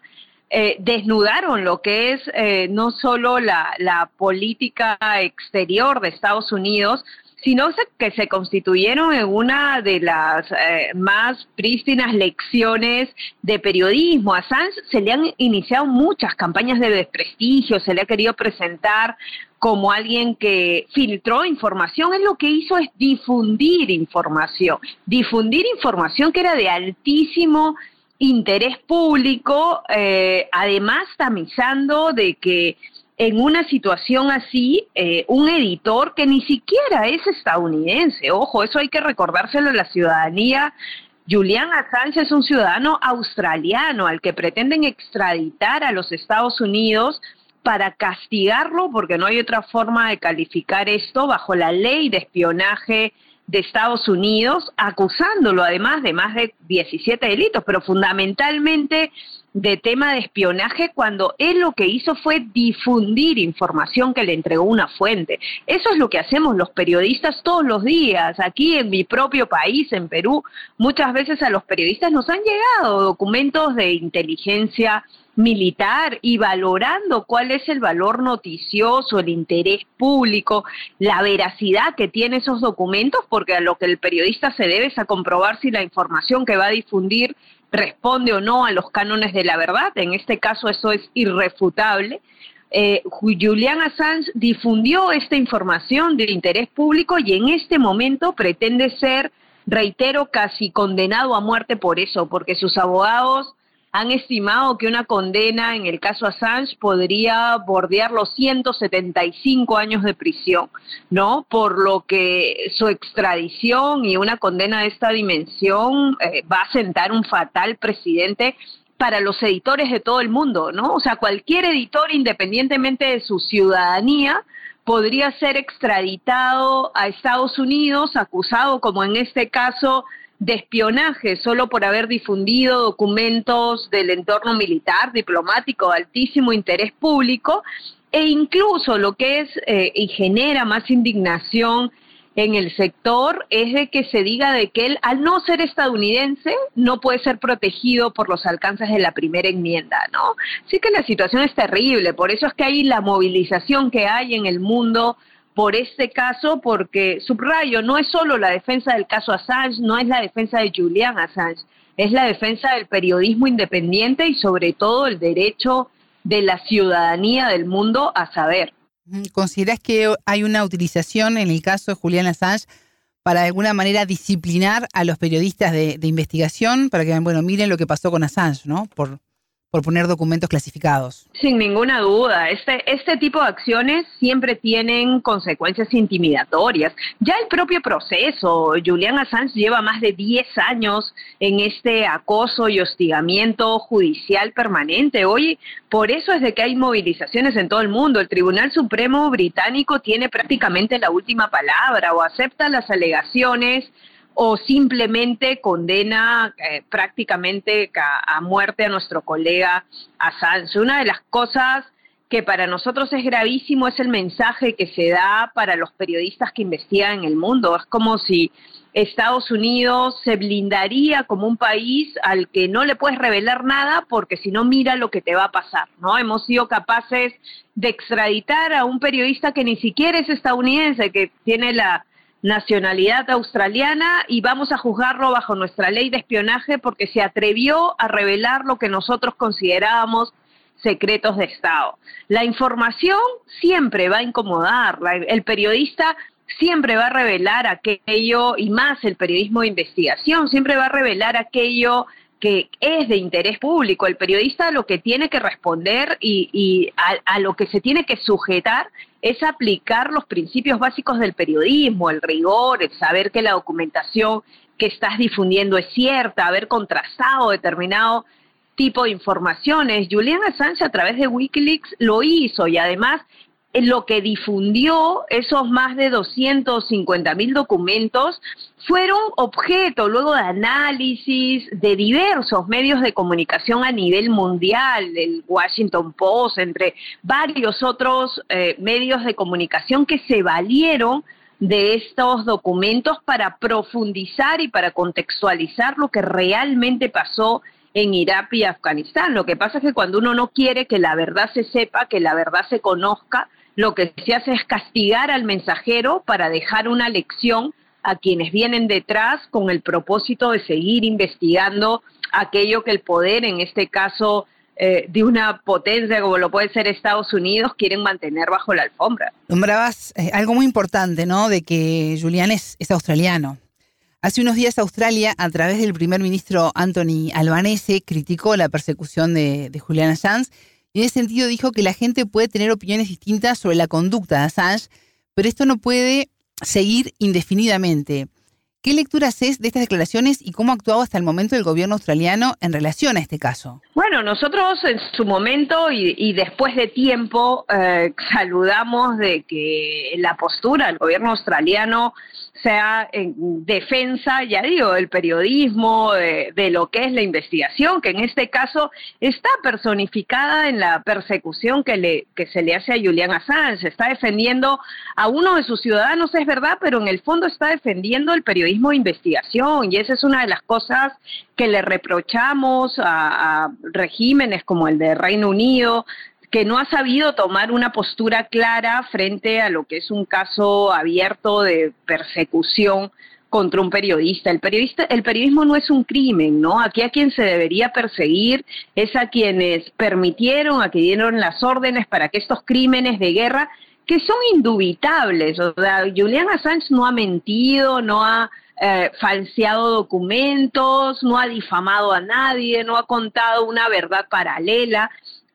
eh, desnudaron lo que es eh, no solo la, la política exterior de Estados Unidos, sino que se constituyeron en una de las eh, más prístinas lecciones de periodismo. A Sanz se le han iniciado muchas campañas de desprestigio, se le ha querido presentar como alguien que filtró información, él lo que hizo es difundir información, difundir información que era de altísimo interés público, eh, además tamizando de que en una situación así eh, un editor que ni siquiera es estadounidense. Ojo, eso hay que recordárselo a la ciudadanía. Julian Assange es un ciudadano australiano al que pretenden extraditar a los Estados Unidos para castigarlo, porque no hay otra forma de calificar esto bajo la ley de espionaje de Estados Unidos, acusándolo además de más de 17 delitos, pero fundamentalmente de tema de espionaje cuando él lo que hizo fue difundir información que le entregó una fuente. Eso es lo que hacemos los periodistas todos los días. Aquí en mi propio país, en Perú, muchas veces a los periodistas nos han llegado documentos de inteligencia militar y valorando cuál es el valor noticioso, el interés público, la veracidad que tiene esos documentos, porque a lo que el periodista se debe es a comprobar si la información que va a difundir responde o no a los cánones de la verdad. En este caso eso es irrefutable. Eh, Julian Assange difundió esta información de interés público y en este momento pretende ser, reitero, casi condenado a muerte por eso, porque sus abogados han estimado que una condena en el caso Assange podría bordear los 175 años de prisión, ¿no? Por lo que su extradición y una condena de esta dimensión eh, va a sentar un fatal precedente para los editores de todo el mundo, ¿no? O sea, cualquier editor, independientemente de su ciudadanía, podría ser extraditado a Estados Unidos, acusado, como en este caso, de espionaje solo por haber difundido documentos del entorno militar, diplomático, de altísimo interés público, e incluso lo que es eh, y genera más indignación en el sector es de que se diga de que él, al no ser estadounidense, no puede ser protegido por los alcances de la primera enmienda, ¿no? Sí que la situación es terrible, por eso es que hay la movilización que hay en el mundo por este caso, porque subrayo, no es solo la defensa del caso Assange, no es la defensa de Julian Assange, es la defensa del periodismo independiente y sobre todo el derecho de la ciudadanía del mundo a saber. ¿Consideras que hay una utilización en el caso de Julian Assange para de alguna manera disciplinar a los periodistas de, investigación para que, bueno, miren lo que pasó con Assange, ¿no? Por, por poner documentos clasificados. Sin ninguna duda, este, este tipo de acciones siempre tienen consecuencias intimidatorias. Ya el propio proceso, Julian Assange lleva más de 10 años en este acoso y hostigamiento judicial permanente. Hoy, por eso es de que hay movilizaciones en todo el mundo. El Tribunal Supremo británico tiene prácticamente la última palabra o acepta las alegaciones o simplemente condena eh, prácticamente a, muerte a nuestro colega Assange. Una de las cosas que para nosotros es gravísimo es el mensaje que se da para los periodistas que investigan en el mundo. Es como si Estados Unidos se blindaría como un país al que no le puedes revelar nada porque si no mira lo que te va a pasar, ¿no? Hemos sido capaces de extraditar a un periodista que ni siquiera es estadounidense, que tiene la nacionalidad australiana y vamos a juzgarlo bajo nuestra ley de espionaje porque se atrevió a revelar lo que nosotros considerábamos secretos de Estado. La información siempre va a incomodar, el periodista siempre va a revelar aquello, y más el periodismo de investigación, siempre va a revelar aquello que es de interés público. El periodista lo que tiene que responder y, a, lo que se tiene que sujetar es aplicar los principios básicos del periodismo, el rigor, el saber que la documentación que estás difundiendo es cierta, haber contrastado determinado tipo de informaciones. Julian Assange a través de Wikileaks lo hizo y además lo que difundió esos más de 250 mil documentos fueron objeto luego de análisis de diversos medios de comunicación a nivel mundial, el Washington Post, entre varios otros eh, medios de comunicación que se valieron de estos documentos para profundizar y para contextualizar lo que realmente pasó en Irak y Afganistán. Lo que pasa es que cuando uno no quiere que la verdad se sepa, que la verdad se conozca, lo que se hace es castigar al mensajero para dejar una lección a quienes vienen detrás con el propósito de seguir investigando aquello que el poder, en este caso eh, de una potencia como lo puede ser Estados Unidos, quieren mantener bajo la alfombra. Nombrabas eh, algo muy importante, ¿no? De que Julián es, australiano. Hace unos días Australia, a través del primer ministro Anthony Albanese, criticó la persecución de, de Julian Assange en ese sentido dijo que la gente puede tener opiniones distintas sobre la conducta de Assange, pero esto no puede seguir indefinidamente. ¿Qué lectura haces de estas declaraciones y cómo ha actuado hasta el momento el gobierno australiano en relación a este caso? Bueno, nosotros en su momento y, después de tiempo eh, saludamos de que la postura del gobierno australiano sea en defensa, ya digo, del periodismo, de, lo que es la investigación, que en este caso está personificada en la persecución que, le, que se le hace a Julian Assange. Está defendiendo a uno de sus ciudadanos, es verdad, pero en el fondo está defendiendo el periodismo de investigación y esa es una de las cosas que le reprochamos a, a regímenes como el de Reino Unido, que no ha sabido tomar una postura clara frente a lo que es un caso abierto de persecución contra un periodista. El periodista, el periodismo no es un crimen, ¿no? Aquí a quien se debería perseguir es a quienes permitieron, a que dieron las órdenes para que estos crímenes de guerra, que son indubitables, o sea, Julian Assange no ha mentido, no ha eh, falseado documentos, no ha difamado a nadie, no ha contado una verdad paralela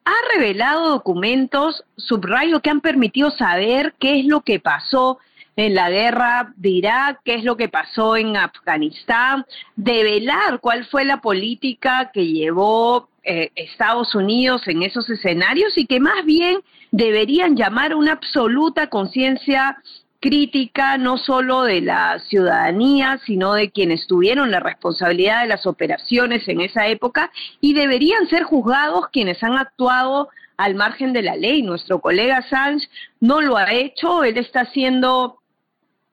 ha revelado documentos, subrayo, que han permitido saber qué es lo que pasó en la guerra de Irak, qué es lo que pasó en Afganistán, develar cuál fue la política que llevó eh, Estados Unidos en esos escenarios y que más bien deberían llamar una absoluta conciencia crítica no solo de la ciudadanía, sino de quienes tuvieron la responsabilidad de las operaciones en esa época y deberían ser juzgados quienes han actuado al margen de la ley. Nuestro colega Sánchez no lo ha hecho, él está siendo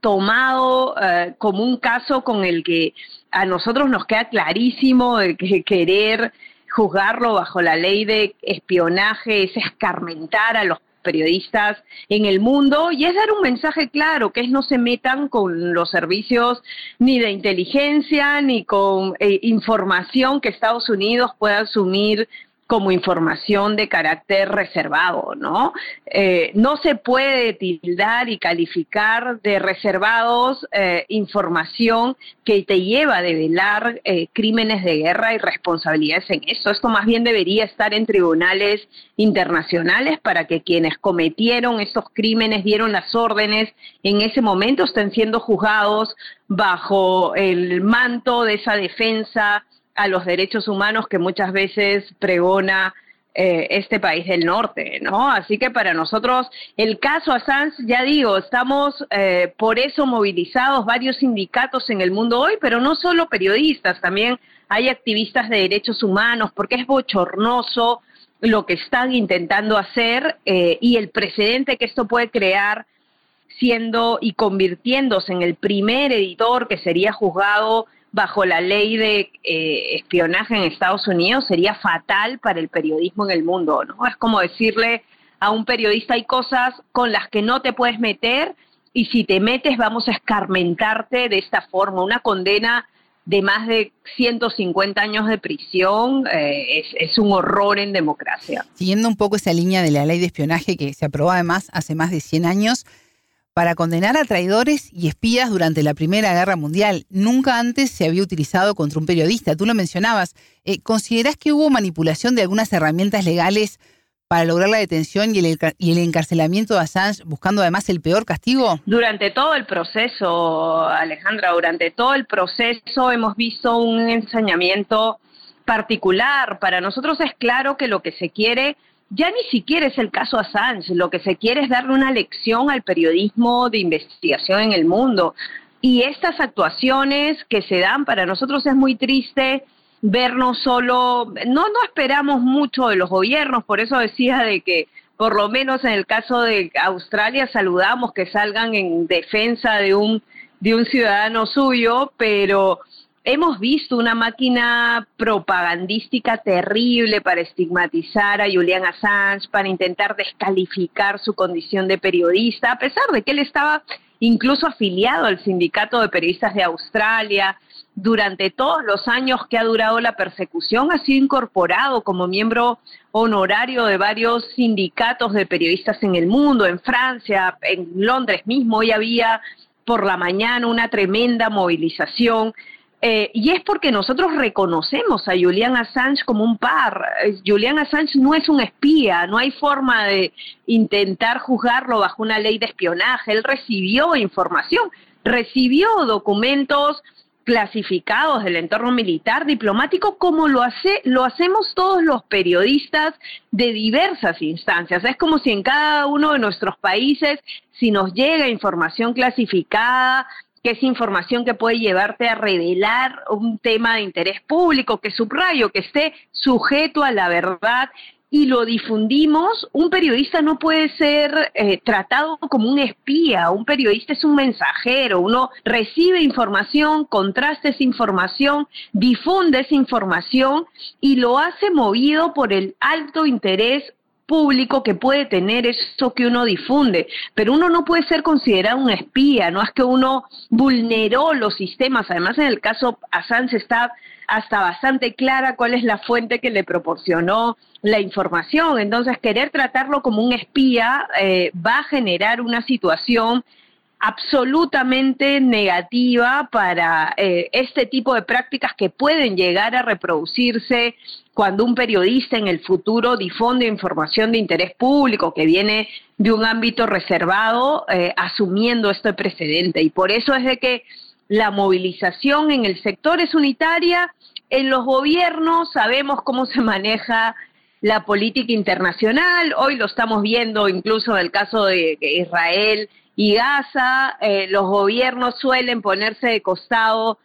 tomado eh, como un caso con el que a nosotros nos queda clarísimo de que querer juzgarlo bajo la ley de espionaje es escarmentar a los periodistas en el mundo y es dar un mensaje claro, que es no se metan con los servicios ni de inteligencia ni con eh, información que Estados Unidos pueda asumir como información de carácter reservado, ¿no? Eh, no se puede tildar y calificar de reservados eh, información que te lleva a develar eh, crímenes de guerra y responsabilidades en eso. Esto más bien debería estar en tribunales internacionales para que quienes cometieron estos crímenes, dieron las órdenes, en ese momento estén siendo juzgados bajo el manto de esa defensa a los derechos humanos que muchas veces pregona eh, este país del norte, ¿no? Así que para nosotros el caso Assange, ya digo, estamos eh, por eso movilizados varios sindicatos en el mundo hoy, pero no solo periodistas, también hay activistas de derechos humanos, porque es bochornoso lo que están intentando hacer eh, y el precedente que esto puede crear siendo y convirtiéndose en el primer editor que sería juzgado bajo la ley de eh, espionaje en Estados Unidos sería fatal para el periodismo en el mundo, ¿no? Es como decirle a un periodista hay cosas con las que no te puedes meter y si te metes vamos a escarmentarte de esta forma, una condena de más de 150 años de prisión eh, es, un horror en democracia. Siguiendo un poco esa línea de la ley de espionaje que se aprobó además hace más de 100 años, para condenar a traidores y espías durante la Primera Guerra Mundial. Nunca antes se había utilizado contra un periodista. Tú lo mencionabas. Eh, ¿Considerás que hubo manipulación de algunas herramientas legales para lograr la detención y el, y el, encarcelamiento de Assange, buscando además el peor castigo? Durante todo el proceso, Alejandra, durante todo el proceso hemos visto un ensañamiento particular. Para nosotros es claro que lo que se quiere ya ni siquiera es el caso Assange, lo que se quiere es darle una lección al periodismo de investigación en el mundo. Y estas actuaciones que se dan para nosotros es muy triste vernos solo, no, no esperamos mucho de los gobiernos, por eso decía de que por lo menos en el caso de Australia saludamos que salgan en defensa de un, de un ciudadano suyo, pero hemos visto una máquina propagandística terrible para estigmatizar a Julian Assange, para intentar descalificar su condición de periodista, a pesar de que él estaba incluso afiliado al Sindicato de Periodistas de Australia. Durante todos los años que ha durado la persecución, ha sido incorporado como miembro honorario de varios sindicatos de periodistas en el mundo, en Francia, en Londres mismo. Hoy había por la mañana una tremenda movilización eh, y es porque nosotros reconocemos a Julian Assange como un par. Eh, Julian Assange no es un espía, no hay forma de intentar juzgarlo bajo una ley de espionaje. Él recibió información, recibió documentos clasificados del entorno militar diplomático como lo hace lo hacemos todos los periodistas de diversas instancias es como si en cada uno de nuestros países si nos llega información clasificada que es información que puede llevarte a revelar un tema de interés público, que subrayo, que esté sujeto a la verdad y lo difundimos, un periodista no puede ser eh, tratado como un espía, un periodista es un mensajero, uno recibe información, contrasta esa información, difunde esa información y lo hace movido por el alto interés público que puede tener eso que uno difunde, pero uno no puede ser considerado un espía, no es que uno vulneró los sistemas, además en el caso Assange está hasta bastante clara cuál es la fuente que le proporcionó la información, entonces querer tratarlo como un espía eh, va a generar una situación absolutamente negativa para eh, este tipo de prácticas que pueden llegar a reproducirse cuando un periodista en el futuro difunde información de interés público que viene de un ámbito reservado, eh, asumiendo este precedente. Y por eso es de que la movilización en el sector es unitaria, en los gobiernos sabemos cómo se maneja la política internacional, hoy lo estamos viendo incluso en el caso de Israel y Gaza, eh, los gobiernos suelen ponerse de costado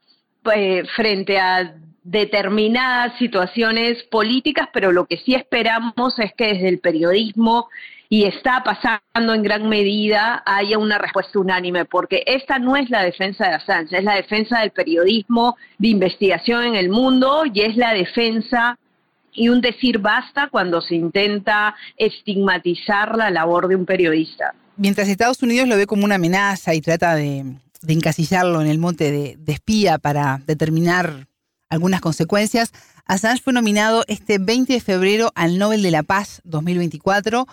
eh, frente a determinadas situaciones políticas, pero lo que sí esperamos es que desde el periodismo y está pasando en gran medida haya una respuesta unánime, porque esta no es la defensa de Assange, es la defensa del periodismo de investigación en el mundo y es la defensa y un decir basta cuando se intenta estigmatizar la labor de un periodista. Mientras Estados Unidos lo ve como una amenaza y trata de, encasillarlo en el monte de, de espía para determinar algunas consecuencias, Assange fue nominado este 20 de febrero al Nobel de la Paz 2024.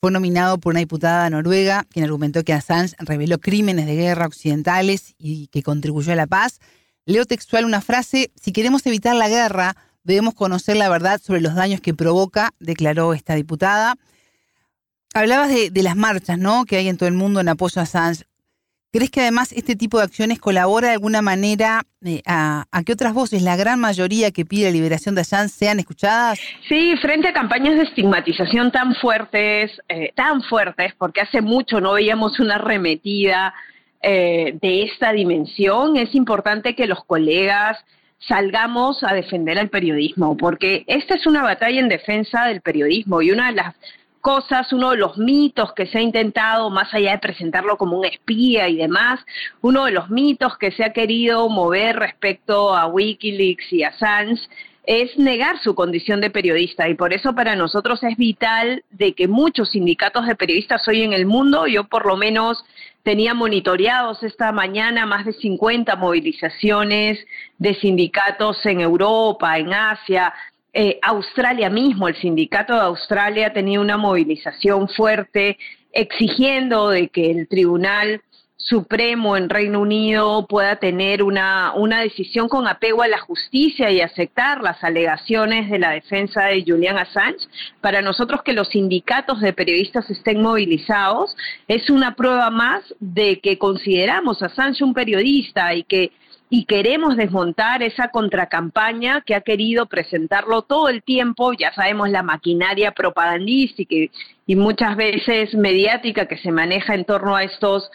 Fue nominado por una diputada noruega quien argumentó que Assange reveló crímenes de guerra occidentales y que contribuyó a la paz. Leo textual una frase, si queremos evitar la guerra, debemos conocer la verdad sobre los daños que provoca, declaró esta diputada. Hablabas de, de, las marchas ¿no? que hay en todo el mundo en apoyo a Assange. ¿Crees que además este tipo de acciones colabora de alguna manera eh, a, que otras voces, la gran mayoría que pide la liberación de Assange, sean escuchadas? Sí, frente a campañas de estigmatización tan fuertes, eh, tan fuertes, porque hace mucho no veíamos una arremetida eh, de esta dimensión, es importante que los colegas salgamos a defender al periodismo, porque esta es una batalla en defensa del periodismo y una de las cosas, uno de los mitos que se ha intentado, más allá de presentarlo como un espía y demás, uno de los mitos que se ha querido mover respecto a Wikileaks y a Assange es negar su condición de periodista. Y por eso para nosotros es vital de que muchos sindicatos de periodistas hoy en el mundo, yo por lo menos tenía monitoreados esta mañana más de 50 movilizaciones de sindicatos en Europa, en Asia, eh, Australia mismo, el sindicato de Australia tenía una movilización fuerte exigiendo de que el tribunal Supremo en Reino Unido pueda tener una, una decisión con apego a la justicia y aceptar las alegaciones de la defensa de Julian Assange. Para nosotros que los sindicatos de periodistas estén movilizados es una prueba más de que consideramos a Assange un periodista y que y queremos desmontar esa contracampaña que ha querido presentarlo todo el tiempo, ya sabemos la maquinaria propagandística y, muchas veces mediática que se maneja en torno a estos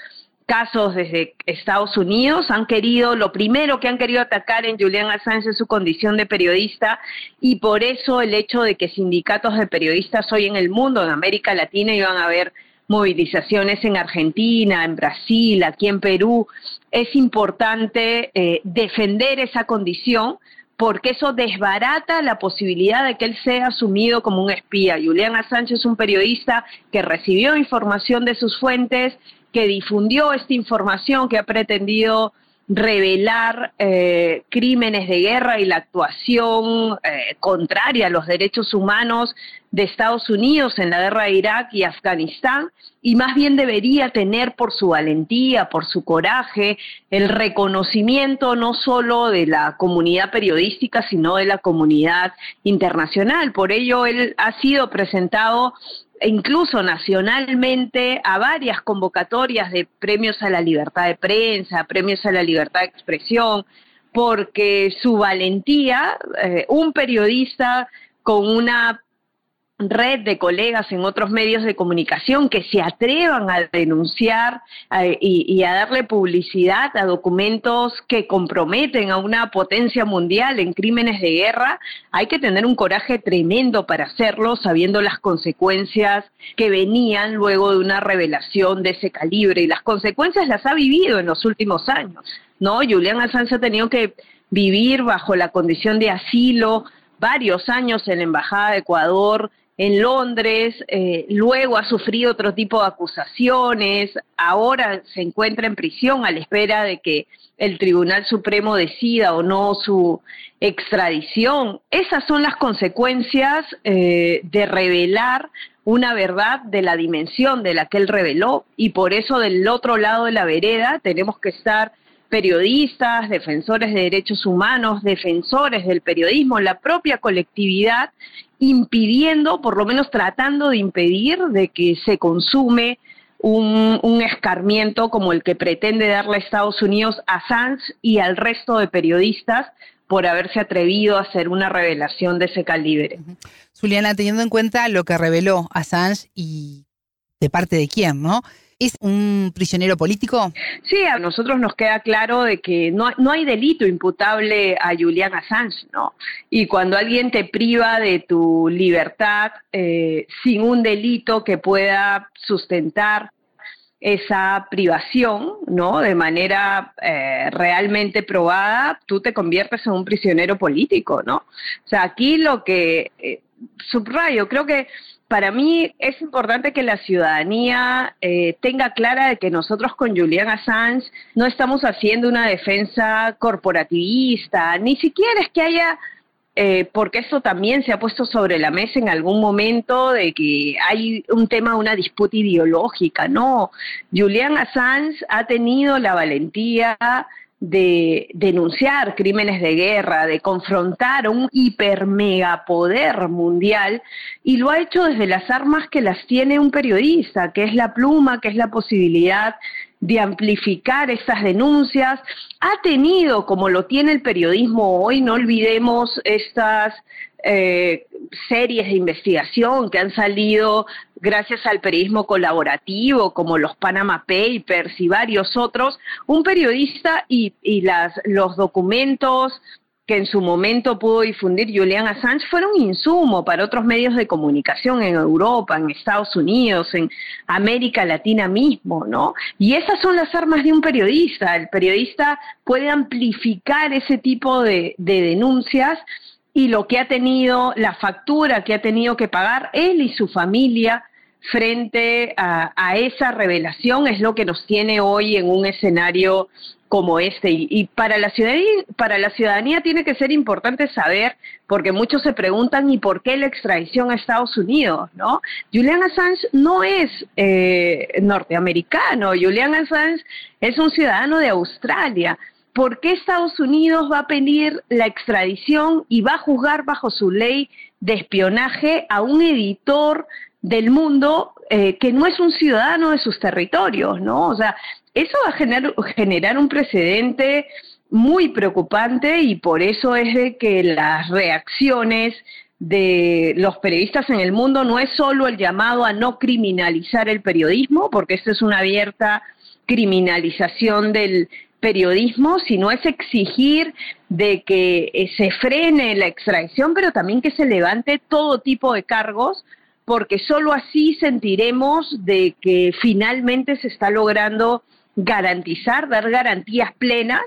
casos desde Estados Unidos han querido, lo primero que han querido atacar en Julian Assange es su condición de periodista y por eso el hecho de que sindicatos de periodistas hoy en el mundo, en América Latina, iban a haber movilizaciones en Argentina, en Brasil, aquí en Perú, es importante eh, defender esa condición porque eso desbarata la posibilidad de que él sea asumido como un espía. Julian Assange es un periodista que recibió información de sus fuentes, que difundió esta información, que ha pretendido revelar eh, crímenes de guerra y la actuación eh, contraria a los derechos humanos de Estados Unidos en la guerra de Irak y Afganistán, y más bien debería tener por su valentía, por su coraje, el reconocimiento no solo de la comunidad periodística, sino de la comunidad internacional. Por ello, él ha sido presentado incluso nacionalmente a varias convocatorias de premios a la libertad de prensa, premios a la libertad de expresión, porque su valentía, eh, un periodista con una red de colegas en otros medios de comunicación que se atrevan a denunciar eh, y, a darle publicidad a documentos que comprometen a una potencia mundial en crímenes de guerra, hay que tener un coraje tremendo para hacerlo, sabiendo las consecuencias que venían luego de una revelación de ese calibre. Y las consecuencias las ha vivido en los últimos años. ¿no? Julián Assange ha tenido que vivir bajo la condición de asilo varios años en la Embajada de Ecuador, en Londres, eh, luego ha sufrido otro tipo de acusaciones, ahora se encuentra en prisión a la espera de que el Tribunal Supremo decida o no su extradición. Esas son las consecuencias eh, de revelar una verdad de la dimensión de la que él reveló y por eso del otro lado de la vereda tenemos que estar periodistas, defensores de derechos humanos, defensores del periodismo, la propia colectividad impidiendo, por lo menos tratando de impedir de que se consume un, escarmiento como el que pretende darle a Estados Unidos a Sanz y al resto de periodistas por haberse atrevido a hacer una revelación de ese calibre. Juliana, teniendo en cuenta lo que reveló Assange y de parte de quién, ¿no? ¿Es un prisionero político? Sí, a nosotros nos queda claro de que no, no hay delito imputable a Julian Assange, ¿no? Y cuando alguien te priva de tu libertad eh, sin un delito que pueda sustentar esa privación, ¿no? De manera eh, realmente probada, tú te conviertes en un prisionero político, ¿no? O sea, aquí lo que eh, subrayo, creo que para mí es importante que la ciudadanía eh, tenga clara de que nosotros con Julian Assange no estamos haciendo una defensa corporativista, ni siquiera es que haya, eh, porque esto también se ha puesto sobre la mesa en algún momento de que hay un tema, una disputa ideológica, no. Julian Assange ha tenido la valentía de denunciar crímenes de guerra, de confrontar un hipermegapoder mundial y lo ha hecho desde las armas que las tiene un periodista, que es la pluma, que es la posibilidad de amplificar estas denuncias. Ha tenido, como lo tiene el periodismo hoy, no olvidemos estas eh, series de investigación que han salido gracias al periodismo colaborativo, como los Panama Papers y varios otros, un periodista y, las, los documentos que en su momento pudo difundir Julian Assange fueron insumo para otros medios de comunicación en Europa, en Estados Unidos, en América Latina mismo, ¿no? Y esas son las armas de un periodista. El periodista puede amplificar ese tipo de, de denuncias y lo que ha tenido, la factura que ha tenido que pagar él y su familia frente a, esa revelación es lo que nos tiene hoy en un escenario como este. Y, para, la ciudadanía, para la ciudadanía tiene que ser importante saber, porque muchos se preguntan, ¿y por qué la extradición a Estados Unidos? ¿no? Julian Assange no es eh, norteamericano, Julian Assange es un ciudadano de Australia. ¿Por qué Estados Unidos va a pedir la extradición y va a juzgar bajo su ley de espionaje a un editor del mundo eh, que no es un ciudadano de sus territorios, ¿no? O sea, eso va a generar, generar un precedente muy preocupante y por eso es de que las reacciones de los periodistas en el mundo no es solo el llamado a no criminalizar el periodismo, porque esto es una abierta criminalización del periodismo, sino es exigir de que eh, se frene la extradición, pero también que se levante todo tipo de cargos porque solo así sentiremos de que finalmente se está logrando garantizar, dar garantías plenas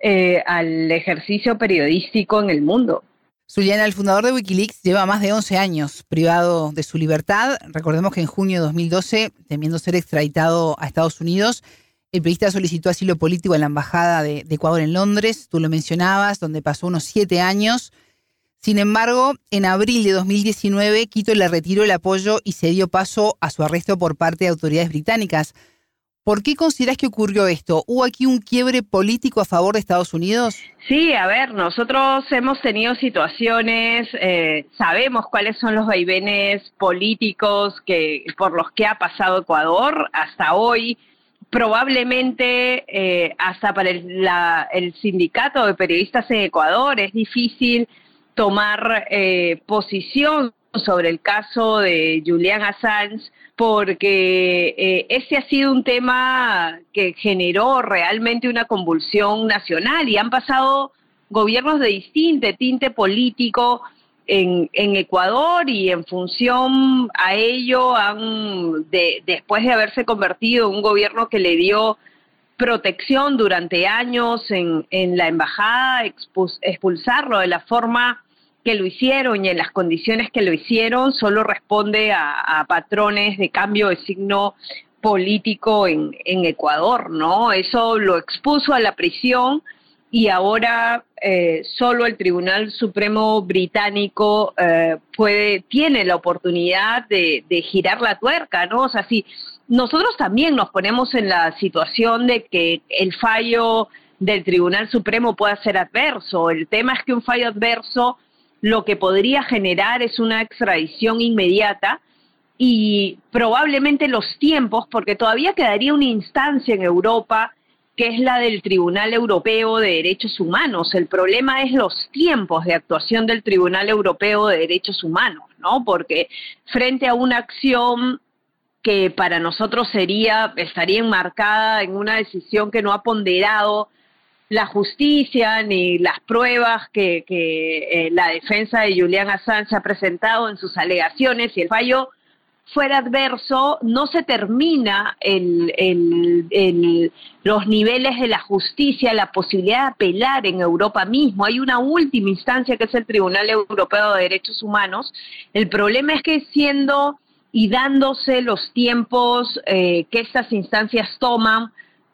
eh, al ejercicio periodístico en el mundo. Zuliana, el fundador de Wikileaks, lleva más de 11 años privado de su libertad. Recordemos que en junio de 2012, temiendo ser extraditado a Estados Unidos, el periodista solicitó asilo político en la Embajada de, Ecuador en Londres, tú lo mencionabas, donde pasó unos siete años. Sin embargo, en abril de 2019, Quito le retiró el apoyo y se dio paso a su arresto por parte de autoridades británicas. ¿Por qué consideras que ocurrió esto? ¿Hubo aquí un quiebre político a favor de Estados Unidos? Sí, a ver, nosotros hemos tenido situaciones, eh, sabemos cuáles son los vaivenes políticos que, por los que ha pasado Ecuador hasta hoy. Probablemente eh, hasta para el sindicato de periodistas en Ecuador es difícil tomar eh, posición sobre el caso de Julian Assange porque eh, ese ha sido un tema que generó realmente una convulsión nacional y han pasado gobiernos de distinto tinte político en, Ecuador y en función a ello han después de haberse convertido en un gobierno que le dio protección durante años en, en la embajada, expulsarlo de la forma que lo hicieron y en las condiciones que lo hicieron solo responde a, patrones de cambio de signo político en, Ecuador, ¿no? Eso lo expuso a la prisión y ahora eh, solo el Tribunal Supremo británico eh, puede, tiene la oportunidad de, de, girar la tuerca, ¿no? O sea, si nosotros también nos ponemos en la situación de que el fallo del Tribunal Supremo pueda ser adverso. El tema es que un fallo adverso lo que podría generar es una extradición inmediata y probablemente los tiempos, porque todavía quedaría una instancia en Europa que es la del Tribunal Europeo de Derechos Humanos. El problema es los tiempos de actuación del Tribunal Europeo de Derechos Humanos, ¿no? Porque frente a una acción que para nosotros sería, estaría enmarcada en una decisión que no ha ponderado la justicia ni las pruebas que, eh, la defensa de Julian Assange ha presentado en sus alegaciones y el fallo fuera adverso, no se termina los niveles de la justicia, la posibilidad de apelar en Europa mismo. Hay una última instancia que es el Tribunal Europeo de Derechos Humanos. El problema es que siendo y dándose los tiempos eh, que estas instancias toman,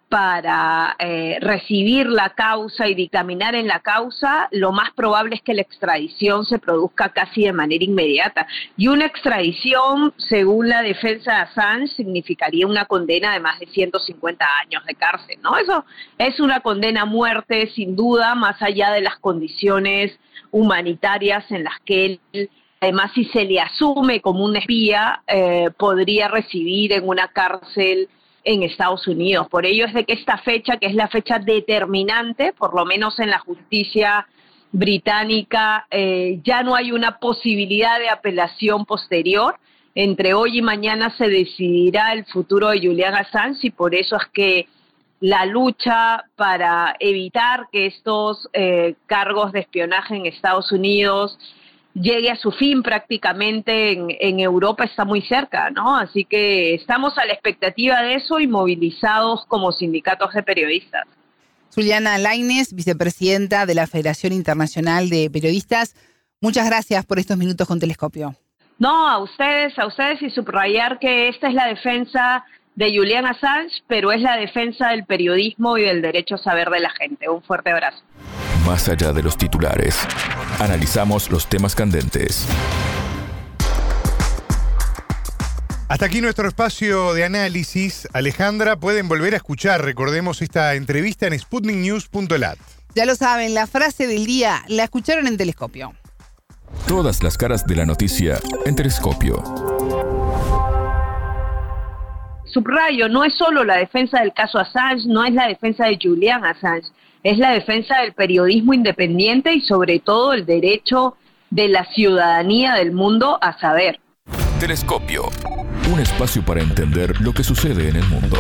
para eh, recibir la causa y dictaminar en la causa, lo más probable es que la extradición se produzca casi de manera inmediata. Y una extradición, según la defensa de Assange, significaría una condena de más de 150 años de cárcel, ¿no? Eso es una condena a muerte, sin duda, más allá de las condiciones humanitarias en las que él Además, si se le asume como un espía, eh, podría recibir en una cárcel en Estados Unidos. Por ello es de que esta fecha, que es la fecha determinante, por lo menos en la justicia británica, eh, ya no hay una posibilidad de apelación posterior. Entre hoy y mañana se decidirá el futuro de Julian Assange y por eso es que la lucha para evitar que estos eh, cargos de espionaje en Estados Unidos llegue a su fin prácticamente en, en, Europa está muy cerca, ¿no? Así que estamos a la expectativa de eso y movilizados como sindicatos de periodistas. Juliana Laines, vicepresidenta de la Federación Internacional de Periodistas, muchas gracias por estos minutos con Telescopio. No, a ustedes, a ustedes y subrayar que esta es la defensa de Julian Assange, pero es la defensa del periodismo y del derecho a saber de la gente. Un fuerte abrazo. Más allá de los titulares, analizamos los temas candentes. Hasta aquí nuestro espacio de análisis. Alejandra, pueden volver a escuchar, recordemos esta entrevista en sputniknews.lat. Ya lo saben, la frase del día la escucharon en Telescopio. Todas las caras de la noticia en Telescopio. Subrayo, no es solo la defensa del caso Assange, no es la defensa de Julian Assange, es la defensa del periodismo independiente y sobre todo el derecho de la ciudadanía del mundo a saber. Telescopio, un espacio para entender lo que sucede en el mundo.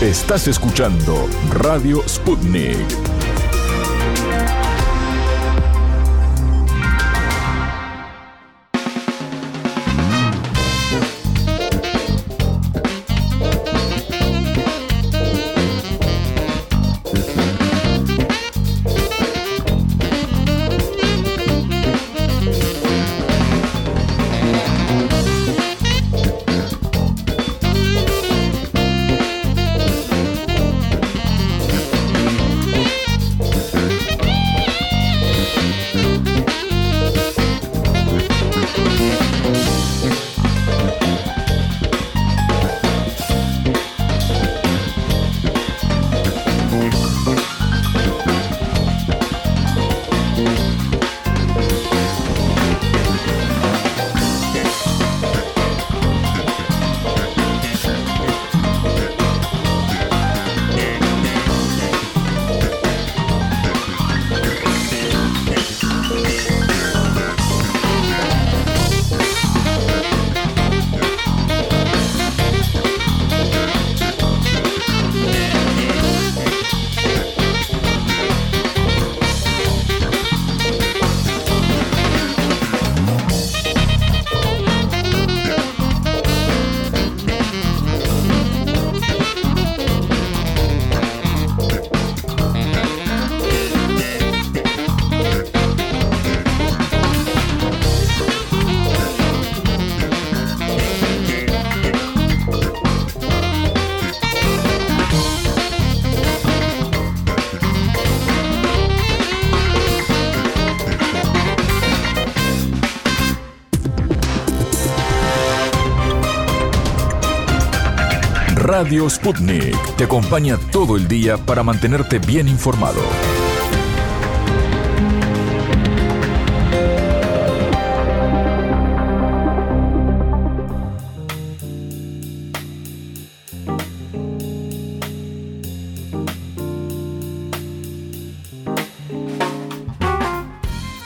Estás escuchando Radio Sputnik. Radio Sputnik te acompaña todo el día para mantenerte bien informado.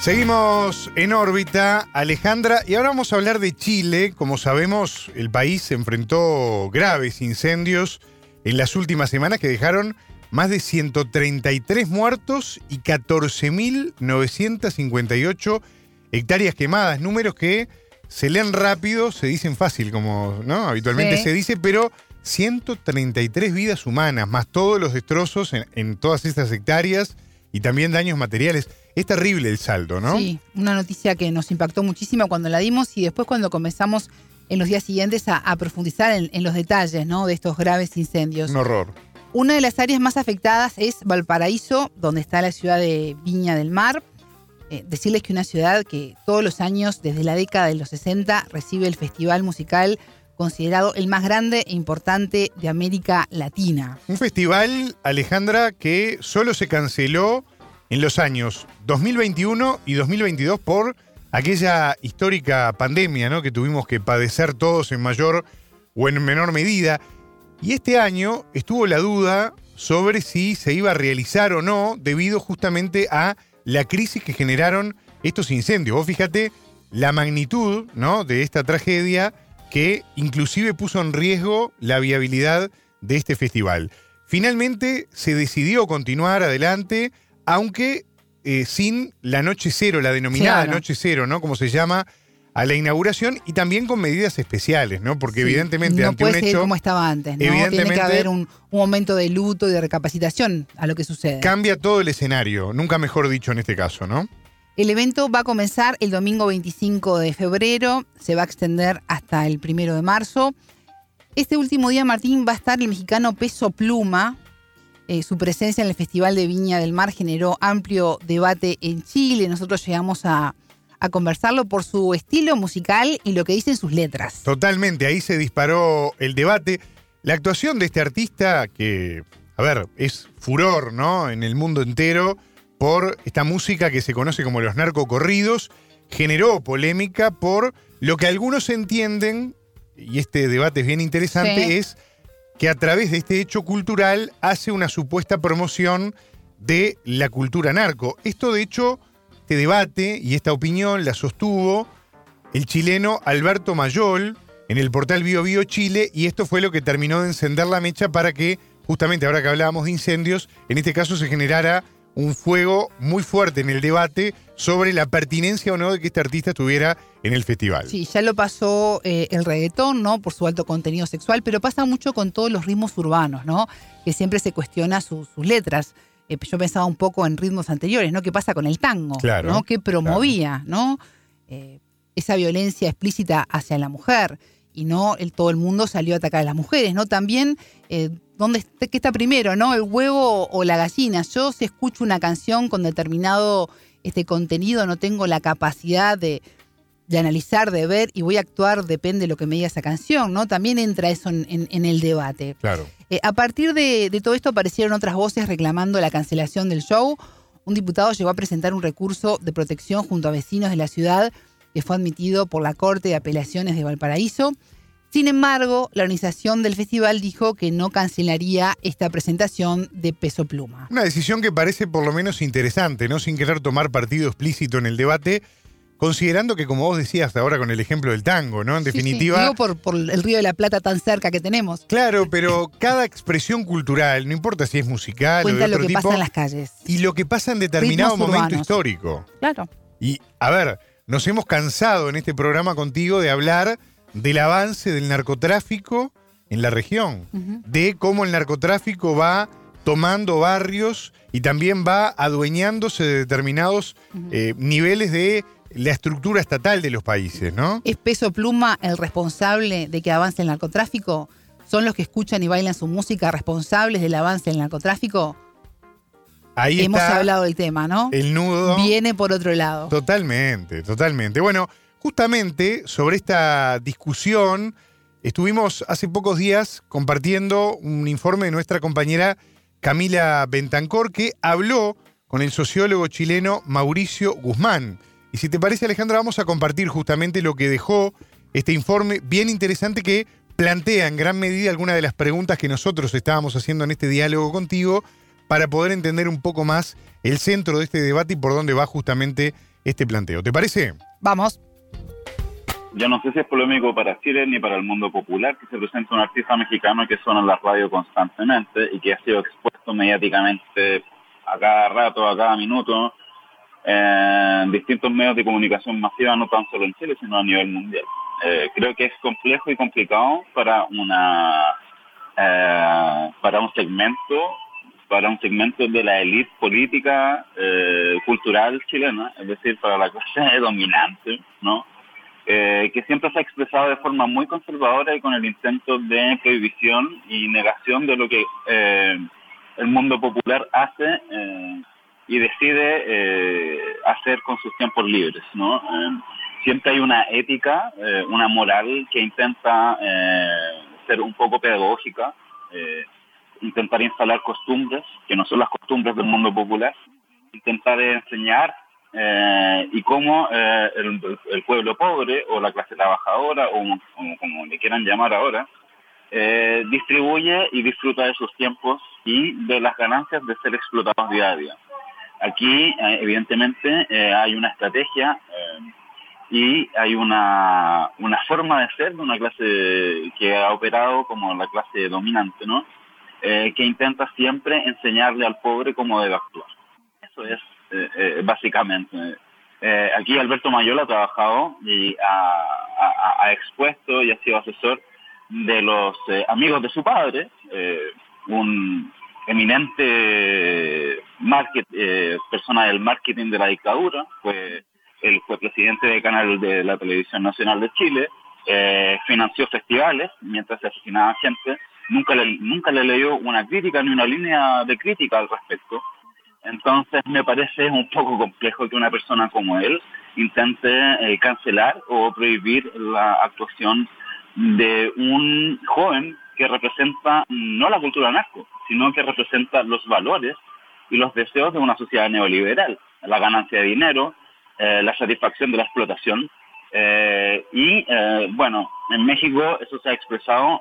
Seguimos en órbita, Alejandra, y ahora vamos a hablar de Chile. Como sabemos, el país se enfrentó graves incendios en las últimas semanas que dejaron más de 133 muertos y 14.958 hectáreas quemadas, números que se leen rápido, se dicen fácil, como ¿no? habitualmente se dice, pero 133 vidas humanas, más todos los destrozos en, en todas estas hectáreas y también daños materiales. Es terrible el saldo, ¿no? Sí, una noticia que nos impactó muchísimo cuando la dimos y después cuando comenzamos en los días siguientes a, profundizar en, los detalles ¿no? de estos graves incendios. Un horror. Una de las áreas más afectadas es Valparaíso, donde está la ciudad de Viña del Mar. Eh, decirles que una ciudad que todos los años, desde la década de los 60, recibe el festival musical considerado el más grande e importante de América Latina. Un festival, Alejandra, que solo se canceló en los años 2021 y 2022 por aquella histórica pandemia ¿no? que tuvimos que padecer todos en mayor o en menor medida. Y este año estuvo la duda sobre si se iba a realizar o no debido justamente a la crisis que generaron estos incendios. Vos fíjate la magnitud de esta tragedia que inclusive puso en riesgo la viabilidad de este festival. Finalmente se decidió continuar adelante, aunque eh, sin la noche cero, la denominada Claro. noche cero, ¿no? Como se llama a la inauguración y también con medidas especiales, ¿no? Porque Sí, evidentemente no ante puede un seguir hecho como estaba antes, ¿no? Tiene evidentemente- que haber un, un momento de luto y de recapacitación a lo que sucede. cambia todo el escenario, nunca mejor dicho en este caso, ¿no? El evento va a comenzar el domingo 25 de febrero, se va a extender hasta el primero de marzo. Este último día, Martín, va a estar el mexicano Peso Pluma. Eh, su presencia en el Festival de Viña del Mar generó amplio debate en Chile. Nosotros llegamos a, a conversarlo por su estilo musical y lo que dicen sus letras. Totalmente, ahí se disparó el debate. La actuación de este artista, que, a ver, es furor, ¿no? En el mundo entero, por esta música que se conoce como los narcocorridos, generó polémica por lo que algunos entienden, y este debate es bien interesante, Sí. es que a través de este hecho cultural hace una supuesta promoción de la cultura narco. Esto, de hecho, este debate y esta opinión la sostuvo el chileno Alberto Mayol en el portal Bio Bio Chile y esto fue lo que terminó de encender la mecha para que, justamente ahora que hablábamos de incendios, en este caso se generara un fuego muy fuerte en el debate sobre la pertinencia o no de que este artista estuviera en el festival. Sí, ya lo pasó eh, el reggaetón, ¿no? Por su alto contenido sexual, pero pasa mucho con todos los ritmos urbanos, ¿no? Que siempre se cuestiona su- sus letras. Eh, yo pensaba un poco en ritmos anteriores, ¿no? ¿Qué pasa con el tango? Claro, ¿no? Que promovía, ¿no? Eh, esa violencia explícita hacia la mujer. Y no el, todo el mundo salió a atacar a las mujeres, ¿no? También, eh, ¿dónde está, ¿qué está primero, no? ¿El huevo o la gallina? Yo si escucho una canción con determinado este contenido, no tengo la capacidad de, de analizar, de ver y voy a actuar, depende de lo que me diga esa canción, ¿no? También entra eso en, en- en el debate. Claro. Eh, a partir de, de todo esto aparecieron otras voces reclamando la cancelación del show. Un diputado llegó a presentar un recurso de protección junto a vecinos de la ciudad que fue admitido por la Corte de Apelaciones de Valparaíso. Sin embargo, la organización del festival dijo que no cancelaría esta presentación de Peso Pluma. Una decisión que parece por lo menos interesante, ¿no? Sin querer tomar partido explícito en el debate, considerando que, como vos decías ahora con el ejemplo del tango, ¿no? En Sí, sí. definitiva. Digo por, por el Río de la Plata tan cerca que tenemos. Claro, pero cada expresión cultural, no importa si es musical o de lo otro que tipo, pasa en las calles. y lo que pasa en determinado Ritmos momento urbanos. histórico. Claro. Y, a ver, nos hemos cansado en este programa contigo de hablar del avance del narcotráfico en la región, de cómo el narcotráfico va tomando barrios y también va adueñándose de determinados eh, niveles de la estructura estatal de los países, ¿no? ¿Es Peso Pluma el responsable de que avance el narcotráfico? ¿Son los que escuchan y bailan su música responsables del avance del narcotráfico? Ahí Hemos está hablado del tema, ¿no? el nudo. Viene por otro lado. Totalmente, totalmente. Bueno, justamente sobre esta discusión estuvimos hace pocos días compartiendo un informe de nuestra compañera Camila Bentancor que habló con el sociólogo chileno Mauricio Guzmán. Y si te parece Alejandra, vamos a compartir justamente lo que dejó este informe bien interesante que plantea en gran medida algunas de las preguntas que nosotros estábamos haciendo en este diálogo contigo para poder entender un poco más el centro de este debate y por dónde va justamente este planteo. ¿Te parece? Vamos. Yo no sé si es polémico para Chile ni para el mundo popular que se presenta un artista mexicano que suena en la radio constantemente y que ha sido expuesto mediáticamente a cada rato, a cada minuto, en distintos medios de comunicación masiva, no tan solo en Chile, sino a nivel mundial. Eh, creo que es complejo y complicado para una eh, para un segmento para un segmento de la élite política eh, cultural chilena, es decir, para la clase dominante, ¿no? Eh, que siempre se ha expresado de forma muy conservadora y con el intento de prohibición y negación de lo que eh, el mundo popular hace eh, y decide eh, hacer con sus tiempos libres, ¿no? Siempre hay una ética, una moral que intenta ser un poco pedagógica, intentar instalar costumbres que no son las costumbres del mundo popular, intentar enseñar eh, y cómo eh, el, pueblo pobre o la clase trabajadora o como, le quieran llamar ahora, eh, distribuye y disfruta de sus tiempos y de las ganancias de ser explotados día a día. Aquí, eh, evidentemente, eh, hay una estrategia eh, y hay una, una forma de ser de una clase que ha operado como la clase dominante, ¿no? Que intenta siempre enseñarle al pobre cómo debe actuar. Eso es básicamente. aquí Alberto Mayola ha trabajado y ha, expuesto y ha sido asesor de los amigos de su padre, un eminente market, persona del marketing de la dictadura, fue él fue presidente del canal de la Televisión Nacional de Chile, eh, financió festivales mientras se asesinaba gente, nunca le, nunca le leyó una crítica ni una línea de crítica al respecto. Entonces me parece un poco complejo que una persona como él intente eh, cancelar o prohibir la actuación de un joven que representa no la cultura narco, sino que representa los valores y los deseos de una sociedad neoliberal, la ganancia de dinero, eh, la satisfacción de la explotación. Eh, y eh, bueno, en México eso se ha expresado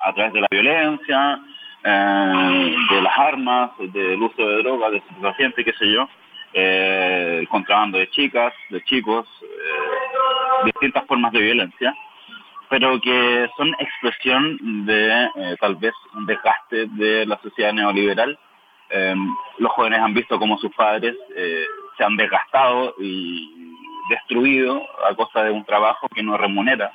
a través de la violencia, de las armas, del uso de drogas, de gente, qué sé yo, el contrabando de chicas, de chicos, distintas formas de violencia pero que son expresión de tal vez un desgaste de la sociedad neoliberal. los jóvenes han visto cómo sus padres se han desgastado y destruido a costa de un trabajo que no remunera,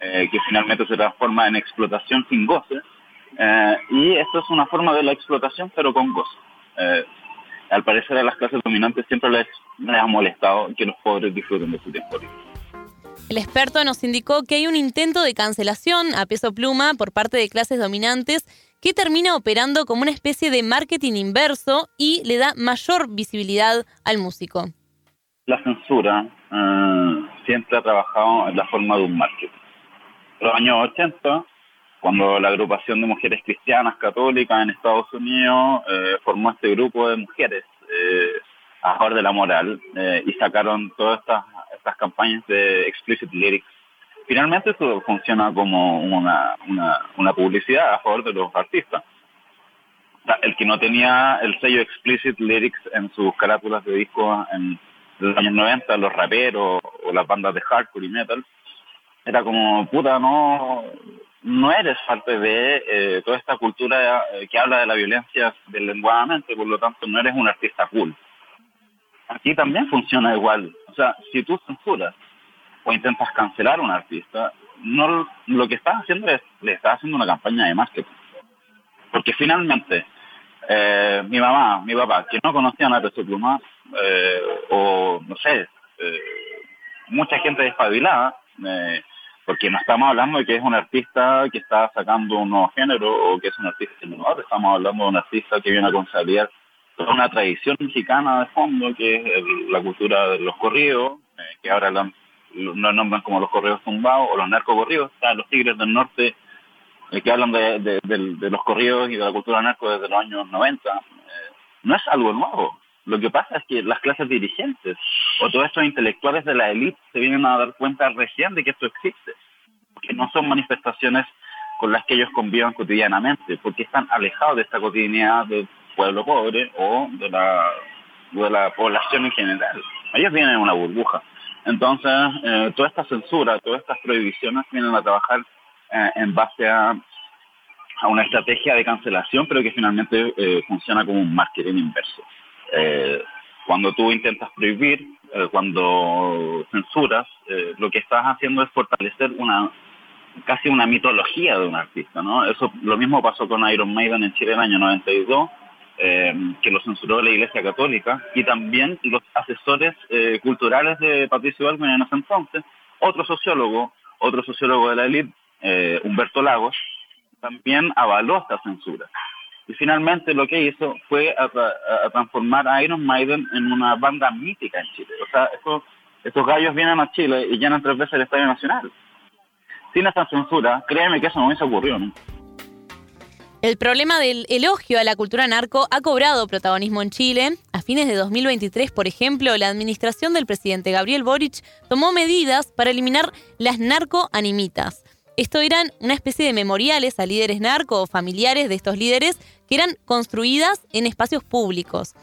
eh, que finalmente se transforma en explotación sin goce. Eh, y esto es una forma de la explotación, pero con goce. Eh, al parecer a las clases dominantes siempre les, les ha molestado que los pobres disfruten de su tiempo libre. El experto nos indicó que hay un intento de cancelación a peso pluma por parte de clases dominantes que termina operando como una especie de marketing inverso y le da mayor visibilidad al músico. La censura eh, siempre ha trabajado en la forma de un marketing. En los años 80, cuando la agrupación de mujeres cristianas católicas en Estados Unidos eh, formó este grupo de mujeres eh, a favor de la moral y sacaron todas estas, estas campañas de explicit lyrics finalmente eso funciona como una, una, publicidad a favor de los artistas. el que no tenía el sello Explicit Lyrics en sus carátulas de disco en los años 90, los raperos o las bandas de hardcore y metal, era como, puta, no, no eres parte de eh, toda esta cultura eh, que habla de la violencia deslenguadamente, por lo tanto no eres un artista cool. Aquí también funciona igual. O sea, si tú censuras o intentas cancelar a un artista, no lo que estás haciendo es, le estás haciendo una campaña de marketing. Porque finalmente, eh, mi mamá, mi papá, que no conocían a Peso Pluma, eh, o no sé, eh, mucha gente despabilada, porque no estamos hablando de que es un artista que está sacando un nuevo género o que es un artista innovador, estamos hablando de un artista que viene a consolidar toda una tradición mexicana de fondo, que es la cultura de los corridos, que ahora la nos nombran como los correos tumbados o los narcocorridos, están los tigres del norte eh, que hablan de, los corridos y de la cultura narco desde los años 90. Eh, no es algo nuevo. Lo que pasa es que las clases dirigentes o todos estos intelectuales de la élite se vienen a dar cuenta recién de que esto existe, porque no son manifestaciones con las que ellos convivan cotidianamente, porque están alejados de esta cotidianidad del pueblo pobre o de la, de la población en general. Ellos vienen en una burbuja. Entonces, eh, toda esta censura, todas estas prohibiciones vienen a trabajar eh, en base a, a, una estrategia de cancelación, pero que finalmente eh, funciona como un marketing inverso. Cuando tú intentas prohibir, cuando censuras, lo que estás haciendo es fortalecer una casi una mitología de un artista, ¿no? Eso lo mismo pasó con Iron Maiden en Chile en el año 92 eh, que lo censuró la Iglesia Católica, y también los asesores eh, culturales de Patricio Almen en ese entonces, otro sociólogo, otro sociólogo de la élite, eh, Humberto Lagos, también avaló esta censura. Y finalmente lo que hizo fue a, transformar a Iron Maiden en una banda mítica en Chile. O sea, estos, estos gallos vienen a Chile y llenan tres veces el Estadio Nacional. Sin esta censura, créeme que eso no hubiese ocurrido nunca. El problema del elogio a la cultura narco ha cobrado protagonismo en Chile. A fines de 2023, por ejemplo, la administración del presidente Gabriel Boric tomó medidas para eliminar las narcoanimitas. Esto eran una especie de memoriales a líderes narco o familiares de estos líderes que eran construidas en espacios públicos.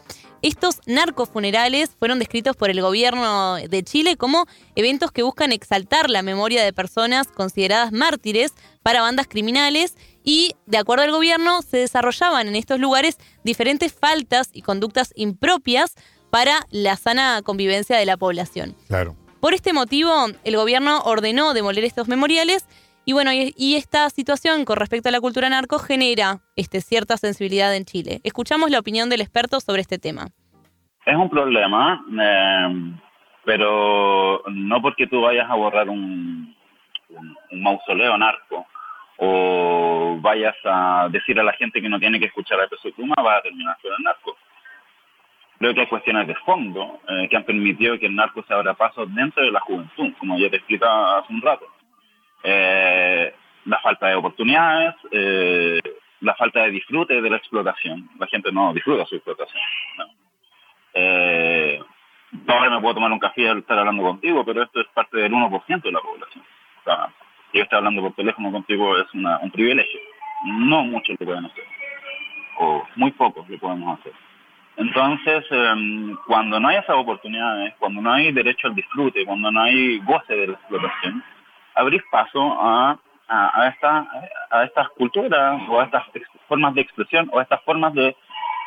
Estos narcofunerales fueron descritos por el gobierno de Chile como eventos que buscan exaltar la memoria de personas consideradas mártires para bandas criminales y, de acuerdo al gobierno, se desarrollaban en estos lugares diferentes faltas y conductas impropias para la sana convivencia de la población. Claro. Por este motivo, el gobierno ordenó demoler estos memoriales y bueno, y, esta situación con respecto a la cultura narco genera este, cierta sensibilidad en Chile. Escuchamos la opinión del experto sobre este tema. Es un problema, eh, pero no porque tú vayas a borrar un, mausoleo narco o vayas a decir a la gente que no tiene que escuchar a Peso Pluma, va a terminar siendo el narco. Creo que hay cuestiones de fondo eh, que han permitido que el narco se abra paso dentro de la juventud, como ya te explicaba hace un rato eh, la falta de oportunidades, eh, la falta de disfrute de la explotación. La gente no disfruta su explotación. No. Eh, ahora me puedo tomar un café al estar hablando contigo, pero esto es parte del 1% de la población. O yo estar hablando por teléfono contigo es una, un privilegio. No muchos lo pueden hacer, o muy pocos lo podemos hacer. Entonces, em, cuando no hay esas oportunidades, cuando no hay derecho al disfrute, cuando no hay goce de la explotación, abrir paso a, a, esta, a estas culturas o a estas formas de expresión o a estas formas de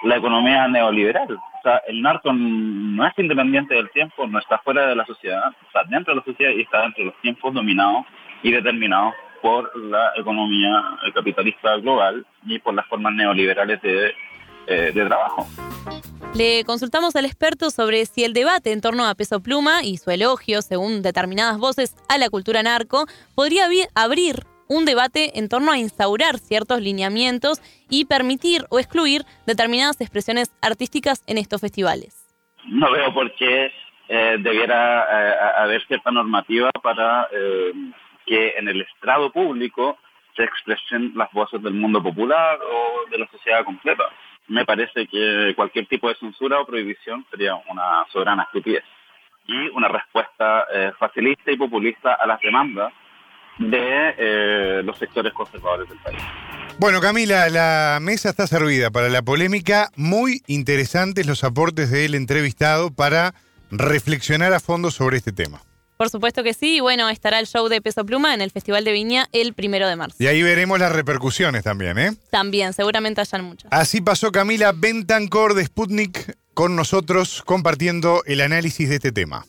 la economía neoliberal. O sea, el narco no es independiente del tiempo, no está fuera de la sociedad, está dentro de la sociedad y está dentro de los tiempos dominados y determinados por la economía capitalista global y por las formas neoliberales de, eh, de trabajo. Le consultamos al experto sobre si el debate en torno a Peso Pluma y su elogio, según determinadas voces, a la cultura narco, podría abrir un debate en torno a instaurar ciertos lineamientos y permitir o excluir determinadas expresiones artísticas en estos festivales. No veo por qué eh, debiera eh, haber cierta normativa para eh, que en el estrado público se expresen las voces del mundo popular o de la sociedad completa me parece que cualquier tipo de censura o prohibición sería una soberana estupidez y una respuesta eh, facilista y populista a las demandas de eh, los sectores conservadores del país. Bueno, Camila, la mesa está servida para la polémica. Muy interesantes los aportes del entrevistado para reflexionar a fondo sobre este tema. Por supuesto que sí. Y bueno, estará el show de Peso Pluma en el Festival de Viña el primero de marzo. Y ahí veremos las repercusiones también, ¿eh? También, seguramente hayan muchas. Así pasó Camila Bentancor de Sputnik con nosotros compartiendo el análisis de este tema.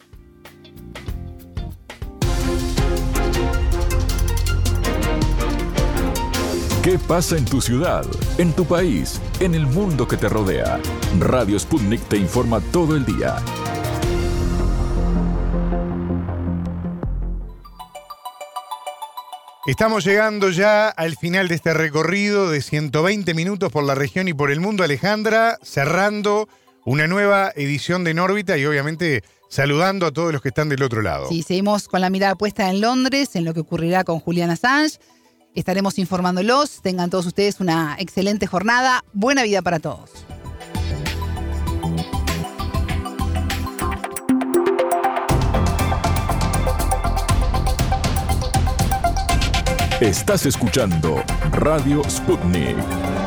¿Qué pasa en tu ciudad, en tu país, en el mundo que te rodea? Radio Sputnik te informa todo el día. Estamos llegando ya al final de este recorrido de 120 minutos por la región y por el mundo, Alejandra, cerrando una nueva edición de En órbita y obviamente saludando a todos los que están del otro lado. Sí, seguimos con la mirada puesta en Londres, en lo que ocurrirá con Julian Assange. Estaremos informándolos. Tengan todos ustedes una excelente jornada. Buena vida para todos. Estás escuchando Radio Sputnik.